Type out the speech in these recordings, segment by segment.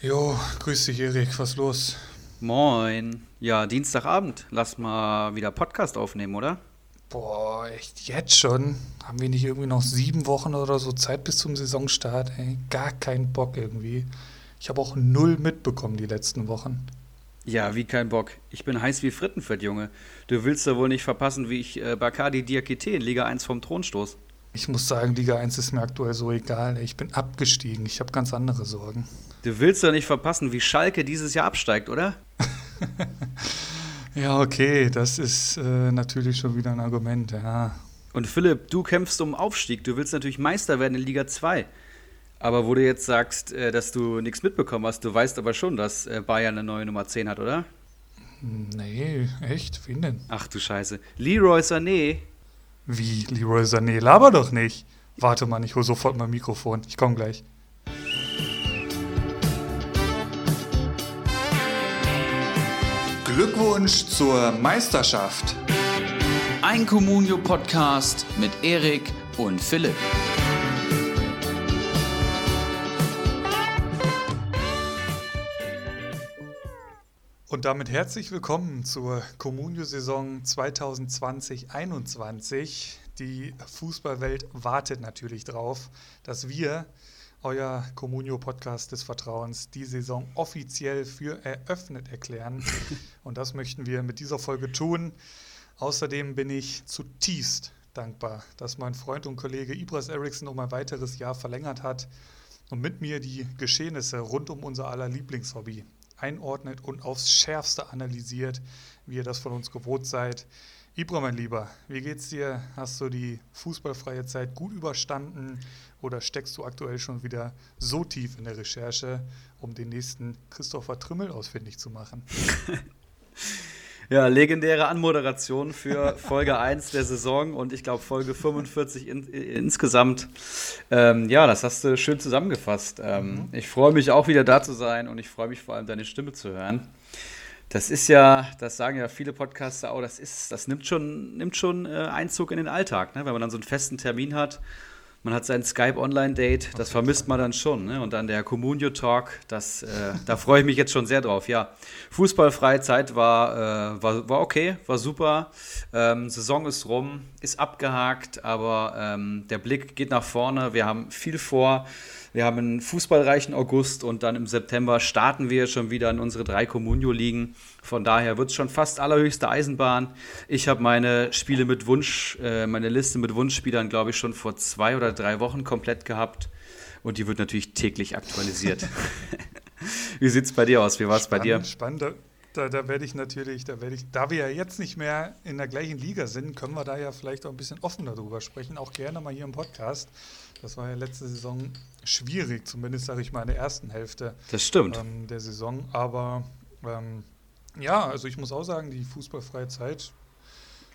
Jo, grüß dich, Erik. Was los? Moin. Ja, Dienstagabend. Lass mal wieder Podcast aufnehmen, oder? Boah, echt jetzt schon? Haben wir nicht irgendwie noch sieben Wochen oder so Zeit bis zum Saisonstart? Ey, gar keinen Bock irgendwie. Ich habe auch null mitbekommen die letzten Wochen. Ja, wie kein Bock. Ich bin heiß wie Frittenfett, Junge. Du willst ja wohl nicht verpassen, wie ich äh, Bacardi Diakite in Liga 1 vom Thron stoß. Ich muss sagen, Liga 1 ist mir aktuell so egal. Ich bin abgestiegen. Ich habe ganz andere Sorgen. Du willst doch nicht verpassen, wie Schalke dieses Jahr absteigt, oder? ja, okay, das ist äh, natürlich schon wieder ein Argument, ja. Und Philipp, du kämpfst um Aufstieg. Du willst natürlich Meister werden in Liga 2. Aber wo du jetzt sagst, äh, dass du nichts mitbekommen hast, du weißt aber schon, dass äh, Bayern eine neue Nummer 10 hat, oder? Nee, echt? Wen denn? Ach du Scheiße. Leroy Sané. Wie, Leroy Sané? Laber doch nicht. Warte mal, ich hole sofort mein Mikrofon. Ich komme gleich. Glückwunsch zur Meisterschaft. Ein Communio-Podcast mit Erik und Philipp. Und damit herzlich willkommen zur Communio-Saison 2020-21. Die Fußballwelt wartet natürlich drauf, dass wir, euer Communio-Podcast des Vertrauens, die Saison offiziell für eröffnet erklären. Und das möchten wir mit dieser Folge tun. Außerdem bin ich zutiefst dankbar, dass mein Freund und Kollege Ibras Eriksson um ein weiteres Jahr verlängert hat und mit mir die Geschehnisse rund um unser aller Lieblingshobby einordnet und aufs Schärfste analysiert, wie ihr das von uns gewohnt seid. Ibra, mein Lieber, wie geht's dir? Hast du die fußballfreie Zeit gut überstanden oder steckst du aktuell schon wieder so tief in der Recherche, um den nächsten Christopher Trimmel ausfindig zu machen? Ja, legendäre Anmoderation für Folge 1 der Saison und ich glaube Folge 45 in, insgesamt. Ähm, ja, das hast du schön zusammengefasst. Ähm, mhm. Ich freue mich auch wieder da zu sein und ich freue mich vor allem, deine Stimme zu hören. Das ist ja, das sagen ja viele Podcaster auch, das ist, das nimmt schon, nimmt schon äh, Einzug in den Alltag, ne? wenn man dann so einen festen Termin hat man hat sein Skype-Online-Date, das vermisst man dann schon. Ne? Und dann der Communio Talk, das, äh, da freue ich mich jetzt schon sehr drauf. Ja, fußballfreie Zeit war, äh, war, war okay, war super. Ähm, Saison ist rum, ist abgehakt, aber ähm, der Blick geht nach vorne. Wir haben viel vor. Wir haben einen fußballreichen August und dann im September starten wir schon wieder in unsere drei Communio-Ligen. Von daher wird es schon fast allerhöchste Eisenbahn. Ich habe meine Spiele mit Wunsch, äh, meine Liste mit Wunschspielern, glaube ich, schon vor zwei oder drei Wochen komplett gehabt. Und die wird natürlich täglich aktualisiert. Wie sieht es bei dir aus? Wie war es bei dir? Spannend. Da, da werde ich natürlich, da werde ich, da wir ja jetzt nicht mehr in der gleichen Liga sind, können wir da ja vielleicht auch ein bisschen offener drüber sprechen, auch gerne mal hier im Podcast. Das war ja letzte Saison schwierig, zumindest sage ich mal in der ersten Hälfte das stimmt. Ähm, der Saison. Aber ähm, ja, also ich muss auch sagen, die fußballfreie Zeit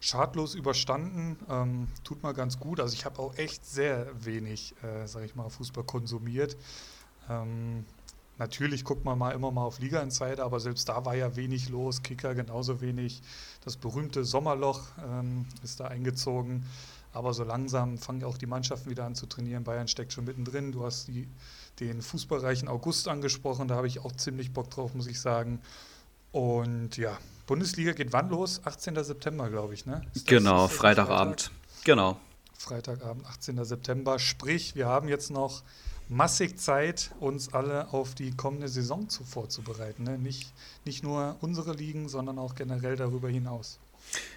schadlos überstanden. Ähm, tut mal ganz gut. Also ich habe auch echt sehr wenig, äh, sage ich mal, Fußball konsumiert. Ähm, natürlich guckt man mal immer mal auf Liga-Insider, aber selbst da war ja wenig los. Kicker genauso wenig. Das berühmte Sommerloch ähm, ist da eingezogen. Aber so langsam fangen auch die Mannschaften wieder an zu trainieren. Bayern steckt schon mittendrin. Du hast die, den fußballreichen August angesprochen. Da habe ich auch ziemlich Bock drauf, muss ich sagen. Und ja, Bundesliga geht wann los? 18. September, glaube ich, ne? Das, genau, Freitagabend. Freitag? Genau. Freitagabend, 18. September. Sprich, wir haben jetzt noch massig Zeit, uns alle auf die kommende Saison zu, vorzubereiten. Ne? Nicht, nicht nur unsere Ligen, sondern auch generell darüber hinaus.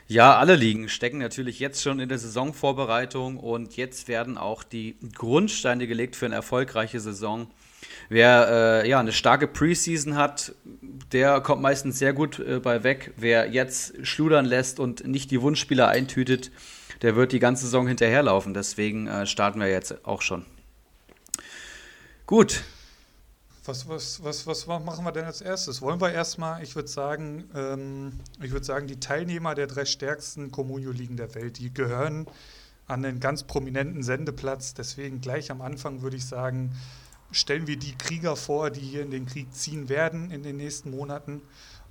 Ja, alle Ligen stecken natürlich jetzt schon in der Saisonvorbereitung und jetzt werden auch die Grundsteine gelegt für eine erfolgreiche Saison. Wer äh, ja, eine starke Preseason hat, der kommt meistens sehr gut äh, bei weg. Wer jetzt schludern lässt und nicht die Wunschspieler eintütet, der wird die ganze Saison hinterherlaufen. Deswegen äh, starten wir jetzt auch schon. Gut, was, was, was, was machen wir denn als erstes? Wollen wir erstmal, ich würde sagen, ähm, ich sagen, die Teilnehmer der drei stärksten Communio-Ligen der Welt, die gehören an den ganz prominenten Sendeplatz. Deswegen gleich am Anfang würde ich sagen, stellen wir die Krieger vor, die hier in den Krieg ziehen werden in den nächsten Monaten.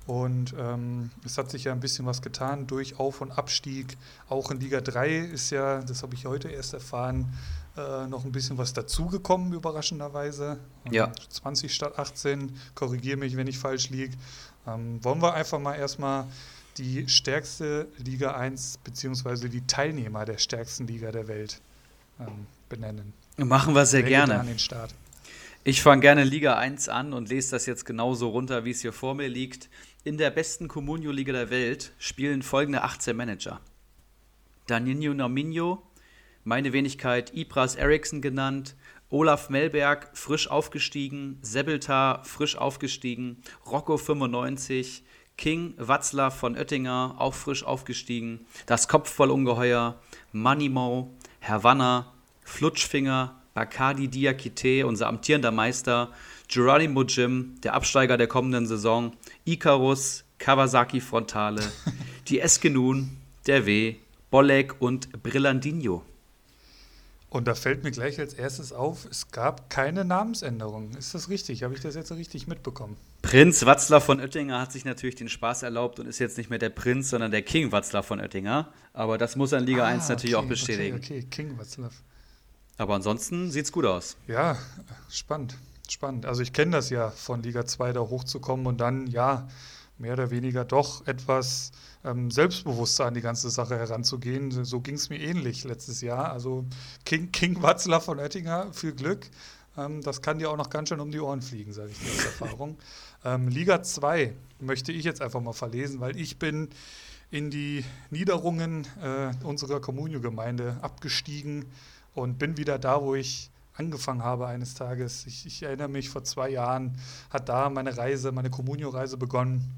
Und ähm, es hat sich ja ein bisschen was getan durch Auf- und Abstieg. Auch in Liga 3 ist ja, das habe ich heute erst erfahren, äh, noch ein bisschen was dazugekommen, überraschenderweise. Ja. 20 statt 18, korrigiere mich, wenn ich falsch liege. Ähm, wollen wir einfach mal erstmal die stärkste Liga 1 beziehungsweise die Teilnehmer der stärksten Liga der Welt ähm, benennen. Machen wir sehr Wer gerne. An den Start. Ich fange gerne Liga 1 an und lese das jetzt genauso runter, wie es hier vor mir liegt. In der besten Comunio-Liga der Welt spielen folgende 18 Manager. Danilo Naminho, meine Wenigkeit Ibras Eriksson genannt, Olaf Melberg, frisch aufgestiegen, Sebeltar, frisch aufgestiegen, Rocco 95, King Watzlaw von Oettinger, auch frisch aufgestiegen, das Kopfvollungeheuer, Manimo, Havanna, Flutschfinger, Bacardi Diakite, unser amtierender Meister, Geronimo Jim, der Absteiger der kommenden Saison, Icarus, Kawasaki Frontale, die Eskenun, der W, Bolek und Brillandinho. Und da fällt mir gleich als erstes auf, es gab keine Namensänderung. Ist das richtig? Habe ich das jetzt richtig mitbekommen? Prinz Watzlaw von Oettinger hat sich natürlich den Spaß erlaubt und ist jetzt nicht mehr der Prinz, sondern der King Watzlaw von Oettinger. Aber das muss er in Liga Ah, 1 natürlich okay, auch bestätigen. Okay, okay, King Watzlaw. Aber ansonsten sieht's gut aus. Ja, spannend, spannend. Also ich kenne das ja von Liga 2 da hochzukommen und dann, ja, mehr oder weniger doch etwas ähm, selbstbewusster an die ganze Sache heranzugehen. So ging es mir ähnlich letztes Jahr. Also King, King Watzlaw von Oettinger, viel Glück. Ähm, das kann dir auch noch ganz schön um die Ohren fliegen, sage ich dir aus Erfahrung. Ähm, Liga 2 möchte ich jetzt einfach mal verlesen, weil ich bin in die Niederungen äh, unserer Communio-Gemeinde abgestiegen und bin wieder da, wo ich angefangen habe eines Tages. Ich, ich erinnere mich, vor zwei Jahren hat da meine Reise, meine Communio-Reise begonnen.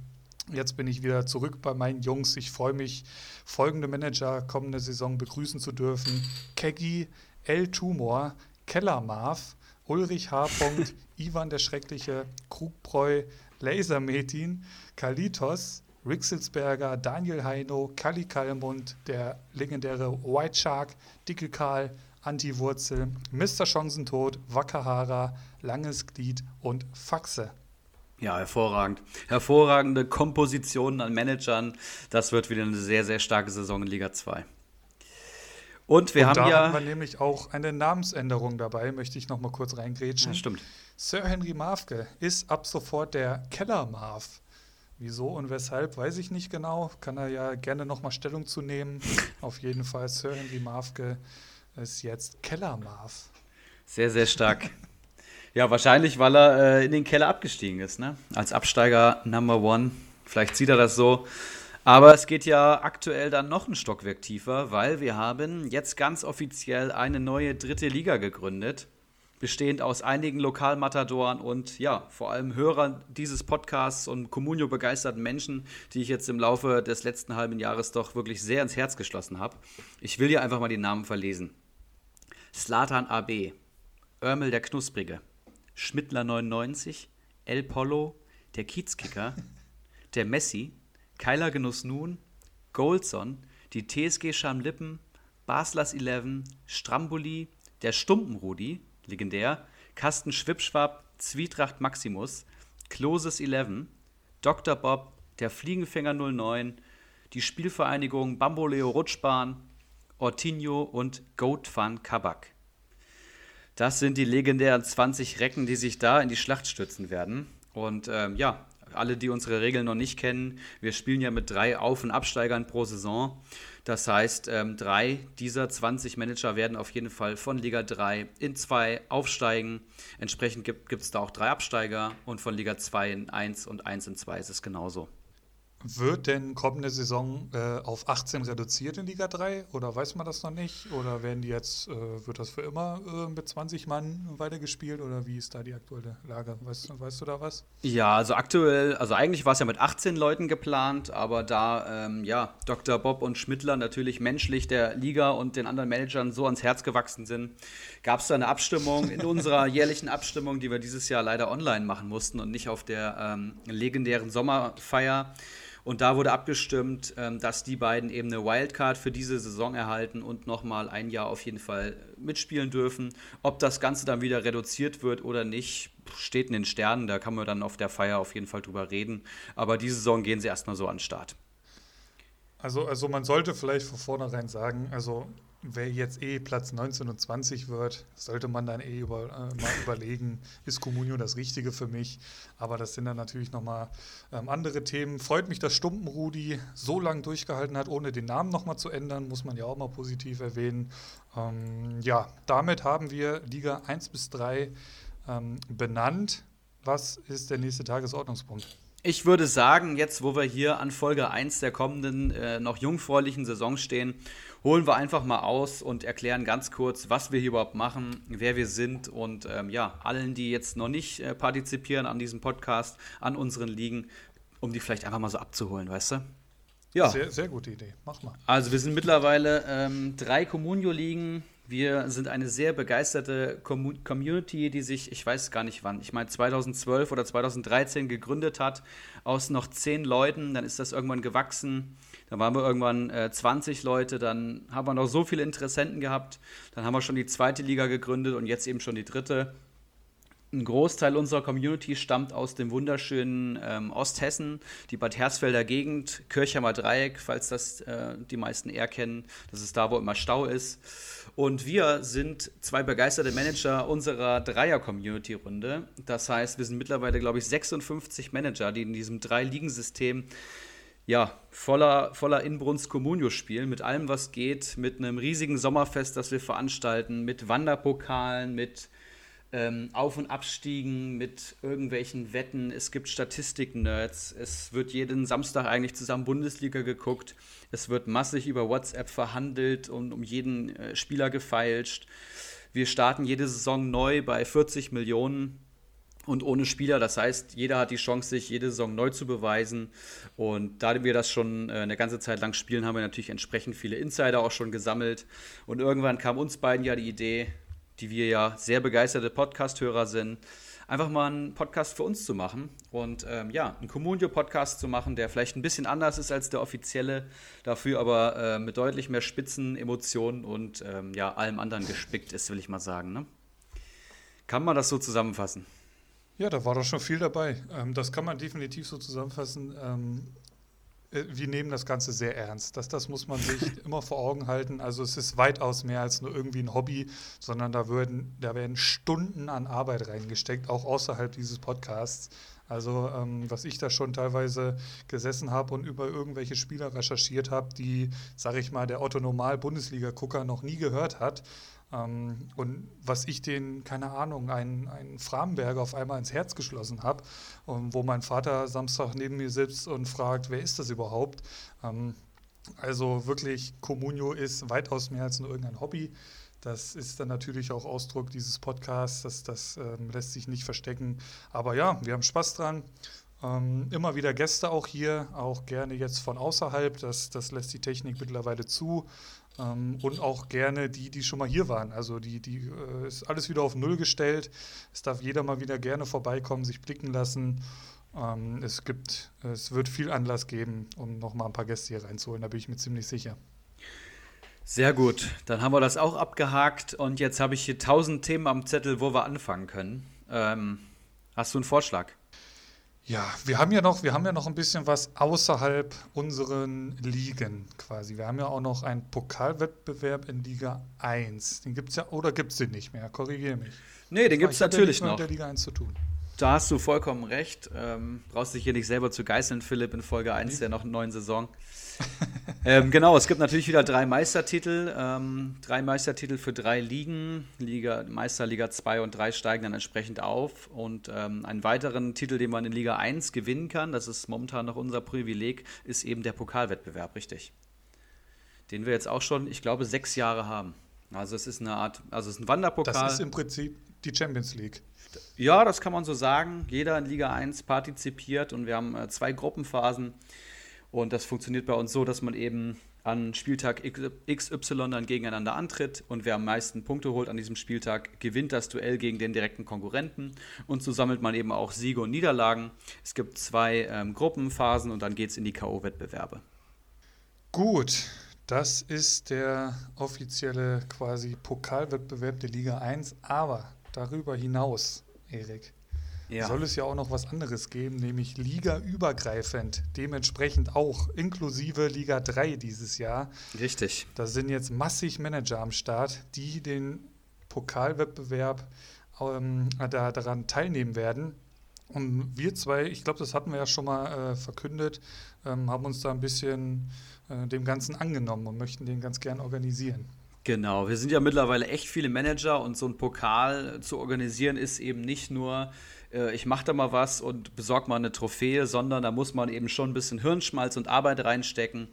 Jetzt bin ich wieder zurück bei meinen Jungs. Ich freue mich, folgende Manager kommende Saison begrüßen zu dürfen. Keggy, L. Tumor, Keller Marv, Ulrich H. Ivan der Schreckliche, Krugbräu, Lasermetin, Kalitos, Rixelsberger, Daniel Heino, Kali Kalmund, der legendäre White Shark, Dicke Karl, Antiwurzel, Mr. Chancentod, Wackerhara, Langes Glied und Faxe. Ja, hervorragend. Hervorragende Kompositionen an Managern. Das wird wieder eine sehr, sehr starke Saison in Liga 2. Und wir und haben da ja. haben wir nämlich auch eine Namensänderung dabei, möchte ich noch mal kurz reingrätschen. Ja, stimmt. Sir Henry Marvke ist ab sofort der Keller Marv. Wieso und weshalb, weiß ich nicht genau. Kann er ja gerne noch mal Stellung zu nehmen. Auf jeden Fall, Sir Henry Marvke ist jetzt Keller Marv. Sehr, sehr stark. Ja, wahrscheinlich, weil er äh, in den Keller abgestiegen ist, ne? Als Absteiger Number One. Vielleicht sieht er das so. Aber es geht ja aktuell dann noch ein Stockwerk tiefer, weil wir haben jetzt ganz offiziell eine neue dritte Liga gegründet, bestehend aus einigen Lokalmatadoren und ja, vor allem Hörern dieses Podcasts und Communio begeisterten Menschen, die ich jetzt im Laufe des letzten halben Jahres doch wirklich sehr ins Herz geschlossen habe. Ich will hier einfach mal die Namen verlesen. Slatan AB, Örmel der Knusprige, Schmittler 99, El Polo, der Kiezkicker, der Messi, Keiler Genuss Nun, Goldson, die TSG Schamlippen, Baslers 11, Stramboli, der Stumpenrudi, legendär, Kasten Schwipschwab, Zwietracht Maximus, Kloses 11, Dr. Bob, der Fliegenfänger 09, die Spielvereinigung Bamboleo Rutschbahn, Ortinho und Goat Fun Kabak. Das sind die legendären 20 Recken, die sich da in die Schlacht stürzen werden. Und ähm, ja, alle, die unsere Regeln noch nicht kennen, wir spielen ja mit drei Auf- und Absteigern pro Saison. Das heißt, ähm, drei dieser 20 Manager werden auf jeden Fall von Liga 3 in 2 aufsteigen. Entsprechend gibt es da auch drei Absteiger und von Liga 2 in 1 und 1 in 2 ist es genauso. Wird denn kommende Saison äh, auf 18 reduziert in Liga 3 oder weiß man das noch nicht? Oder werden die jetzt, äh, wird das für immer äh, mit 20 Mann weitergespielt oder wie ist da die aktuelle Lage? Weißt, weißt du da was? Ja, also aktuell, also eigentlich war es ja mit 18 Leuten geplant, aber da ähm, ja Dr. Bob und Schmidtler natürlich menschlich der Liga und den anderen Managern so ans Herz gewachsen sind, gab es da eine Abstimmung in unserer jährlichen Abstimmung, die wir dieses Jahr leider online machen mussten und nicht auf der ähm, legendären Sommerfeier. Und da wurde abgestimmt, ähm, dass die beiden eben eine Wildcard für diese Saison erhalten und nochmal ein Jahr auf jeden Fall mitspielen dürfen. Ob das Ganze dann wieder reduziert wird oder nicht, steht in den Sternen. Da kann man dann auf der Feier auf jeden Fall drüber reden. Aber diese Saison gehen sie erstmal so an den Start. Also, also man sollte vielleicht von vornherein sagen, also wer jetzt eh Platz 19 und 20 wird, sollte man dann eh über, äh, mal überlegen, ist Comunio das Richtige für mich? Aber das sind dann natürlich nochmal ähm, andere Themen. Freut mich, dass Stumpen-Rudi so lange durchgehalten hat, ohne den Namen nochmal zu ändern, muss man ja auch mal positiv erwähnen. Ähm, ja, damit haben wir Liga 1 bis 3 ähm, benannt. Was ist der nächste Tagesordnungspunkt? Ich würde sagen, jetzt wo wir hier an Folge 1 der kommenden äh, noch jungfräulichen Saison stehen, holen wir einfach mal aus und erklären ganz kurz, was wir hier überhaupt machen, wer wir sind und ähm, ja, allen, die jetzt noch nicht äh, partizipieren an diesem Podcast, an unseren Ligen, um die vielleicht einfach mal so abzuholen, weißt du? Ja. Sehr, sehr gute Idee. Mach mal. Also wir sind mittlerweile ähm, drei Communio-Ligen. Wir sind eine sehr begeisterte Community, die sich, ich weiß gar nicht wann, ich meine 2012 oder 2013 gegründet hat, aus noch zehn Leuten. Dann ist das irgendwann gewachsen. Dann waren wir irgendwann äh, 20 Leute. Dann haben wir noch so viele Interessenten gehabt. Dann haben wir schon die zweite Liga gegründet und jetzt eben schon die dritte. Ein Großteil unserer Community stammt aus dem wunderschönen ähm, Osthessen, die Bad Hersfelder Gegend, Kirchheimer Dreieck, falls das äh, die meisten eher kennen. Das ist da, wo immer Stau ist. Und wir sind zwei begeisterte Manager unserer Dreier-Community-Runde. Das heißt, wir sind mittlerweile, glaube ich, 56 Manager, die in diesem Drei-Ligen-System ja, voller, voller Inbrunst Communio spielen, mit allem, was geht, mit einem riesigen Sommerfest, das wir veranstalten, mit Wanderpokalen, mit ähm, Auf- und Abstiegen, mit irgendwelchen Wetten. Es gibt Statistik-Nerds. Es wird jeden Samstag eigentlich zusammen Bundesliga geguckt. Es wird massig über WhatsApp verhandelt und um jeden äh, Spieler gefeilscht. Wir starten jede Saison neu bei 40 Millionen und ohne Spieler. Das heißt, jeder hat die Chance, sich jede Saison neu zu beweisen. Und da wir das schon äh, eine ganze Zeit lang spielen, haben wir natürlich entsprechend viele Insider auch schon gesammelt. Und irgendwann kam uns beiden ja die Idee, die wir ja sehr begeisterte Podcast-Hörer sind, einfach mal einen Podcast für uns zu machen und ähm, ja, einen Communio-Podcast zu machen, der vielleicht ein bisschen anders ist als der offizielle, dafür aber äh, mit deutlich mehr Spitzen, Emotionen und ähm, ja, allem anderen gespickt ist, will ich mal sagen. Ne? Kann man das so zusammenfassen? Ja, da war doch schon viel dabei. Ähm, das kann man definitiv so zusammenfassen. Äh, wir nehmen das Ganze sehr ernst. Das, das muss man sich immer vor Augen halten. Also es ist weitaus mehr als nur irgendwie ein Hobby, sondern da, würden, da werden Stunden an Arbeit reingesteckt, auch außerhalb dieses Podcasts. Also ähm, was ich da schon teilweise gesessen habe und über irgendwelche Spieler recherchiert habe, die, sage ich mal, der Otto-Normal-Bundesliga-Gucker noch nie gehört hat. Ähm, und was ich den, keine Ahnung, einen, einen Framberger auf einmal ins Herz geschlossen habe, ähm, wo mein Vater Samstag neben mir sitzt und fragt, wer ist das überhaupt? Ähm, also wirklich, Comunio ist weitaus mehr als nur irgendein Hobby. Das ist dann natürlich auch Ausdruck dieses Podcasts, das, das ähm, lässt sich nicht verstecken. Aber ja, wir haben Spaß dran. Ähm, immer wieder Gäste auch hier, auch gerne jetzt von außerhalb. Das, das lässt die Technik mittlerweile zu. Ähm, und auch gerne die, die schon mal hier waren. Also die, die äh, ist alles wieder auf Null gestellt. Es darf jeder mal wieder gerne vorbeikommen, sich blicken lassen. Ähm, es gibt, es wird viel Anlass geben, um noch mal ein paar Gäste hier reinzuholen, da bin ich mir ziemlich sicher. Sehr gut, dann haben wir das auch abgehakt und jetzt habe ich hier tausend Themen am Zettel, wo wir anfangen können. Ähm, hast du einen Vorschlag? Ja, wir haben ja noch, wir haben ja noch ein bisschen was außerhalb unseren Ligen quasi. Wir haben ja auch noch einen Pokalwettbewerb in Liga 1. Den gibt es ja, oder gibt es den nicht mehr? Korrigiere mich. Nee, den gibt es natürlich noch. Mit der Liga 1 zu tun. Da hast du vollkommen recht. Ähm, brauchst dich hier nicht selber zu geißeln, Philipp, in Folge 1 nee. der noch neuen Saison. ähm, genau, es gibt natürlich wieder drei Meistertitel. Ähm, drei Meistertitel für drei Ligen. Liga, Meister Liga 2 und 3 steigen dann entsprechend auf. Und ähm, einen weiteren Titel, den man in Liga 1 gewinnen kann, das ist momentan noch unser Privileg, ist eben der Pokalwettbewerb, richtig. Den wir jetzt auch schon, ich glaube, sechs Jahre haben. Also es ist eine Art, also es ist ein Wanderpokal. Das ist im Prinzip die Champions League. Ja, das kann man so sagen. Jeder in Liga 1 partizipiert und wir haben äh, zwei Gruppenphasen. Und das funktioniert bei uns so, dass man eben an Spieltag XY dann gegeneinander antritt und wer am meisten Punkte holt an diesem Spieltag, gewinnt das Duell gegen den direkten Konkurrenten. Und so sammelt man eben auch Siege und Niederlagen. Es gibt zwei ähm, Gruppenphasen und dann geht es in die K.O.-Wettbewerbe. Gut, das ist der offizielle quasi Pokalwettbewerb der Liga 1, aber darüber hinaus, Erik, ja. soll es ja auch noch was anderes geben, nämlich ligaübergreifend, dementsprechend auch inklusive Liga 3 dieses Jahr. Richtig. Da sind jetzt massig Manager am Start, die den Pokalwettbewerb ähm, da, daran teilnehmen werden. Und wir zwei, ich glaube, das hatten wir ja schon mal äh, verkündet, ähm, haben uns da ein bisschen äh, dem Ganzen angenommen und möchten den ganz gern organisieren. Genau, wir sind ja mittlerweile echt viele Manager und so ein Pokal zu organisieren ist eben nicht nur, äh, ich mache da mal was und besorge mal eine Trophäe, sondern da muss man eben schon ein bisschen Hirnschmalz und Arbeit reinstecken.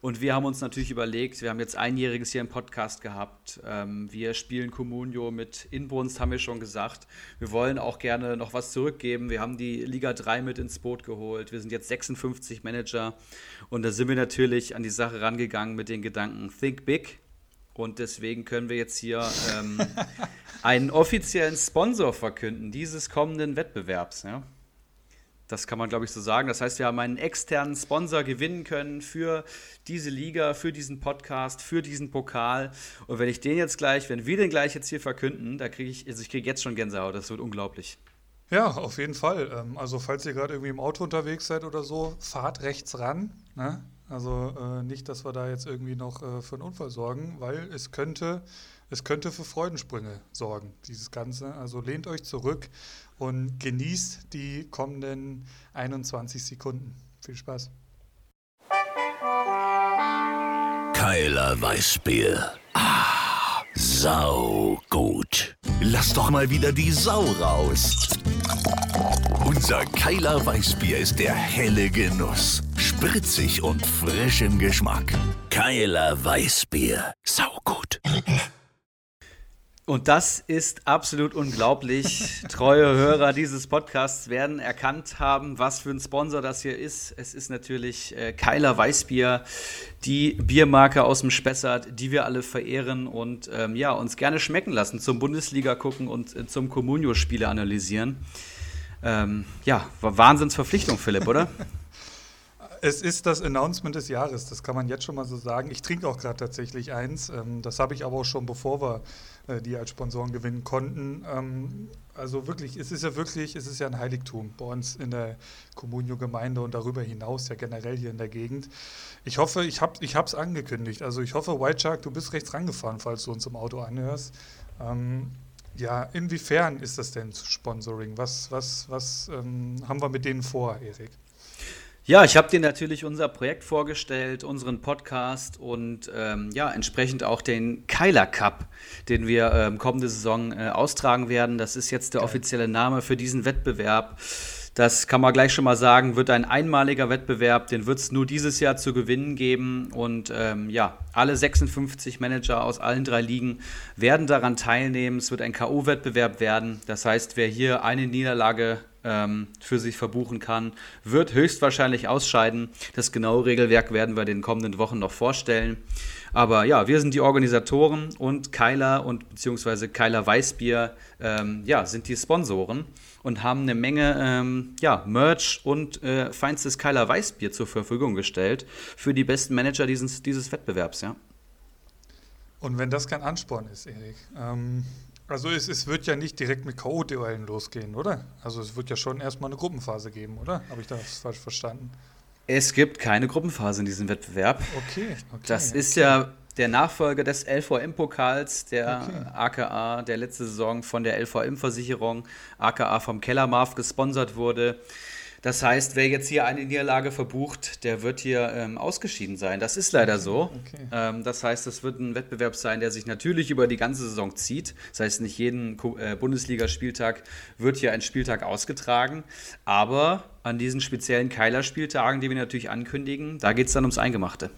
Und wir haben uns natürlich überlegt, wir haben jetzt einjähriges hier im Podcast gehabt. Ähm, wir spielen Comunio mit Inbrunst, haben wir schon gesagt. Wir wollen auch gerne noch was zurückgeben. Wir haben die Liga 3 mit ins Boot geholt. Wir sind jetzt 56 Manager. Und da sind wir natürlich an die Sache rangegangen mit den Gedanken Think Big. Und deswegen können wir jetzt hier ähm, einen offiziellen Sponsor verkünden dieses kommenden Wettbewerbs. Ja? Das kann man, glaube ich, so sagen. Das heißt, wir haben einen externen Sponsor gewinnen können für diese Liga, für diesen Podcast, für diesen Pokal. Und wenn ich den jetzt gleich, wenn wir den gleich jetzt hier verkünden, da kriege ich, also ich kriege jetzt schon Gänsehaut. Das wird unglaublich. Ja, auf jeden Fall. Ähm, also falls ihr gerade irgendwie im Auto unterwegs seid oder so, fahrt rechts ran. Ne? Also äh, nicht, dass wir da jetzt irgendwie noch äh, für einen Unfall sorgen, weil es könnte, es könnte für Freudensprünge sorgen, dieses Ganze. Also lehnt euch zurück und genießt die kommenden 21 Sekunden. Viel Spaß. Keiler Weißbier. Ah, sau gut. Lass doch mal wieder die Sau raus. Unser Keiler Weißbier ist der helle Genuss. Spritzig und frisch im Geschmack. Keiler Weißbier. Sau gut. Und das ist absolut unglaublich. Treue Hörer dieses Podcasts werden erkannt haben, was für ein Sponsor das hier ist. Es ist natürlich äh, Keiler Weißbier, die Biermarke aus dem Spessart, die wir alle verehren und ähm, ja, uns gerne schmecken lassen, zum Bundesliga gucken und äh, zum Comunio-Spiele analysieren. Ähm, ja, Wahnsinnsverpflichtung, Philipp, oder? Es ist das Announcement des Jahres, das kann man jetzt schon mal so sagen. Ich trinke auch gerade tatsächlich eins. Ähm, das habe ich aber auch schon bevor wir äh, die als Sponsoren gewinnen konnten. Ähm, also wirklich, es ist ja wirklich, es ist ja ein Heiligtum bei uns in der Communio-Gemeinde und darüber hinaus ja generell hier in der Gegend. Ich hoffe, ich habe es angekündigt. Also ich hoffe, White Shark, du bist rechts rangefahren, falls du uns im Auto anhörst. Ähm, ja, inwiefern ist das denn Sponsoring? Was, was, was haben wir mit denen vor, Erik? Ja, ich habe dir natürlich unser Projekt vorgestellt, unseren Podcast und ähm, ja, entsprechend auch den Keiler Cup, den wir ähm, kommende Saison äh, austragen werden. Das ist jetzt der offizielle Name für diesen Wettbewerb. Das kann man gleich schon mal sagen, wird ein einmaliger Wettbewerb, den wird es nur dieses Jahr zu gewinnen geben. Und ähm, ja, alle 56 Manager aus allen drei Ligen werden daran teilnehmen. Es wird ein K.O.-Wettbewerb werden. Das heißt, wer hier eine Niederlage ähm, für sich verbuchen kann, wird höchstwahrscheinlich ausscheiden. Das genaue Regelwerk werden wir in den kommenden Wochen noch vorstellen. Aber ja, wir sind die Organisatoren und Keiler und beziehungsweise Keiler Weißbier ähm, ja, sind die Sponsoren und haben eine Menge ähm, ja, Merch und äh, feinstes Keiler Weißbier zur Verfügung gestellt für die besten Manager dieses, dieses Wettbewerbs. Ja. Und wenn das kein Ansporn ist, Erik, ähm, also es, es wird ja nicht direkt mit K.O.-Duellen losgehen, oder? Also es wird ja schon erstmal eine Gruppenphase geben, oder? Habe ich das falsch verstanden? Es gibt keine Gruppenphase in diesem Wettbewerb. Okay. okay das ist okay. ja der Nachfolger des LVM-Pokals, der okay. AKA, der letzte Saison von der LVM-Versicherung, AKA vom Kellermarf gesponsert wurde. Das heißt, wer jetzt hier eine Niederlage verbucht, der wird hier ähm, ausgeschieden sein. Das ist leider so. Okay. Ähm, das heißt, es wird ein Wettbewerb sein, der sich natürlich über die ganze Saison zieht. Das heißt, nicht jeden äh, Bundesligaspieltag wird hier ein Spieltag ausgetragen. Aber an diesen speziellen Keiler-Spieltagen, die wir natürlich ankündigen, da geht es dann ums Eingemachte.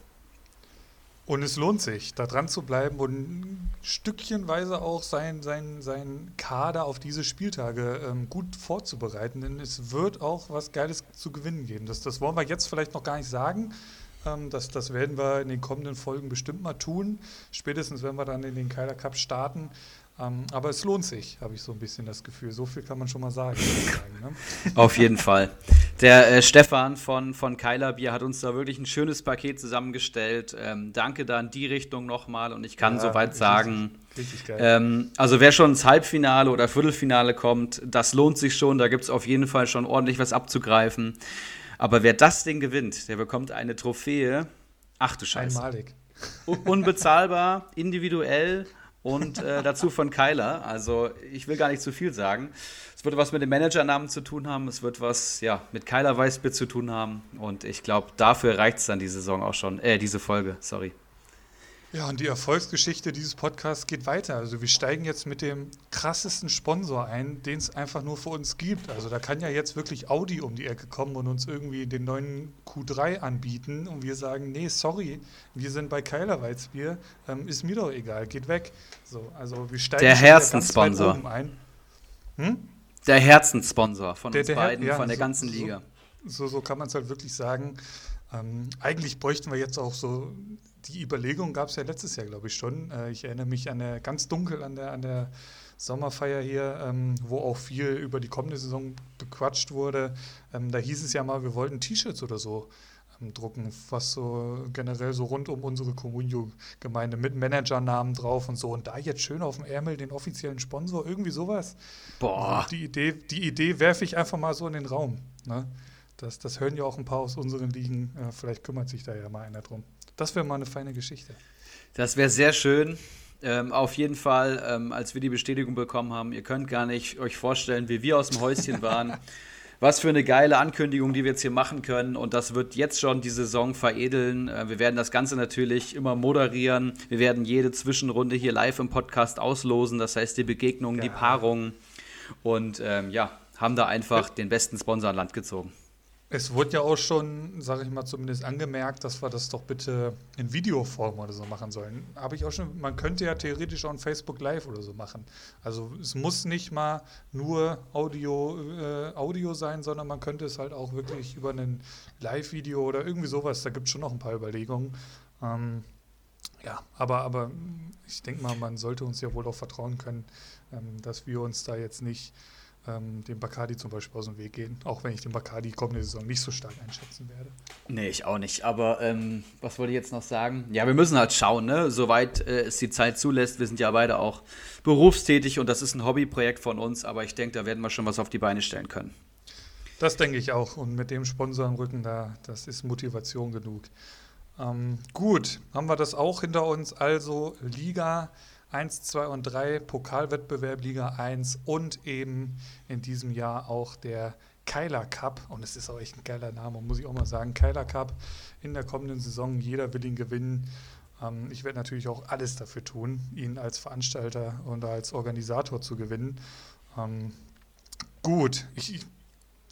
Und es lohnt sich, da dran zu bleiben und stückchenweise auch sein, sein, sein Kader auf diese Spieltage ähm, gut vorzubereiten. Denn es wird auch was Geiles zu gewinnen geben. Das, das wollen wir jetzt vielleicht noch gar nicht sagen. Ähm, das, das werden wir in den kommenden Folgen bestimmt mal tun. Spätestens, wenn wir dann in den Keiler Cup starten. Ähm, aber es lohnt sich, habe ich so ein bisschen das Gefühl. So viel kann man schon mal sagen. ne? Auf jeden Fall. Der äh, Stefan von, von Keiler Bier hat uns da wirklich ein schönes Paket zusammengestellt. Ähm, danke da in die Richtung nochmal und ich kann ja, soweit sagen, Richtig geil. Ähm, also wer schon ins Halbfinale oder Viertelfinale kommt, das lohnt sich schon. Da gibt es auf jeden Fall schon ordentlich was abzugreifen. Aber wer das Ding gewinnt, der bekommt eine Trophäe. Ach du Scheiße. Einmalig. Unbezahlbar, individuell und äh, dazu von Kyler. Also ich will gar nicht zu viel sagen. Es wird was mit dem Managernamen zu tun haben. Es wird was ja, mit Kyler Weißbier zu tun haben. Und ich glaube, dafür reicht es dann die Saison auch schon. Äh, diese Folge, sorry. Ja, und die Erfolgsgeschichte dieses Podcasts geht weiter. Also wir steigen jetzt mit dem krassesten Sponsor ein, den es einfach nur für uns gibt. Also da kann ja jetzt wirklich Audi um die Ecke kommen und uns irgendwie den neuen Q3 anbieten und wir sagen, nee, sorry, wir sind bei Keiler Weizbier, ähm, ist mir doch egal, geht weg. So, also wir steigen der Herzenssponsor. ein. Hm? Der Herzenssponsor von der, uns der beiden, ja, von der so, ganzen Liga. So, so, so kann man es halt wirklich sagen. Ähm, eigentlich bräuchten wir jetzt auch so die Überlegung gab es ja letztes Jahr, glaube ich, schon. Äh, ich erinnere mich an der ganz dunkel an der, an der Sommerfeier hier, ähm, wo auch viel über die kommende Saison bequatscht wurde. Ähm, da hieß es ja mal, wir wollten T-Shirts oder so ähm, drucken, was so generell so rund um unsere Communio-Gemeinde mit Managernamen drauf und so. Und da jetzt schön auf dem Ärmel den offiziellen Sponsor, irgendwie sowas. Boah. Die Idee, die Idee werfe ich einfach mal so in den Raum. Ne? Das, das hören ja auch ein paar aus unseren Ligen. Äh, vielleicht kümmert sich da ja mal einer drum. Das wäre mal eine feine Geschichte. Das wäre sehr schön. Ähm, auf jeden Fall, ähm, als wir die Bestätigung bekommen haben, ihr könnt gar nicht euch vorstellen, wie wir aus dem Häuschen waren. Was für eine geile Ankündigung, die wir jetzt hier machen können. Und das wird jetzt schon die Saison veredeln. Äh, wir werden das Ganze natürlich immer moderieren. Wir werden jede Zwischenrunde hier live im Podcast auslosen. Das heißt, die Begegnungen, ja. die Paarungen. Und ähm, ja, haben da einfach den besten Sponsor an Land gezogen. Es wurde ja auch schon, sage ich mal, zumindest angemerkt, dass wir das doch bitte in Videoform oder so machen sollen. Habe ich auch schon, man könnte ja theoretisch auch ein Facebook Live oder so machen. Also es muss nicht mal nur Audio, äh, Audio sein, sondern man könnte es halt auch wirklich über ein Live-Video oder irgendwie sowas, da gibt es schon noch ein paar Überlegungen. Ähm, ja, aber, aber ich denke mal, man sollte uns ja wohl auch vertrauen können, ähm, dass wir uns da jetzt nicht ähm, dem Bacardi zum Beispiel aus dem Weg gehen, auch wenn ich den Bacardi kommende Saison nicht so stark einschätzen werde. Nee, ich auch nicht. Aber ähm, was wollte ich jetzt noch sagen? Ja, wir müssen halt schauen, ne? soweit äh, es die Zeit zulässt. Wir sind ja beide auch berufstätig und das ist ein Hobbyprojekt von uns, aber ich denke, da werden wir schon was auf die Beine stellen können. Das denke ich auch. Und mit dem Sponsor im Rücken, da, das ist Motivation genug. Ähm, gut, haben wir das auch hinter uns. Also Liga 1, 2 und 3, Pokalwettbewerb Liga 1 und eben in diesem Jahr auch der Keiler Cup. Und es ist auch echt ein geiler Name, muss ich auch mal sagen. Keiler Cup in der kommenden Saison. Jeder will ihn gewinnen. Ähm, ich werde natürlich auch alles dafür tun, ihn als Veranstalter und als Organisator zu gewinnen. Ähm, gut, ich, ich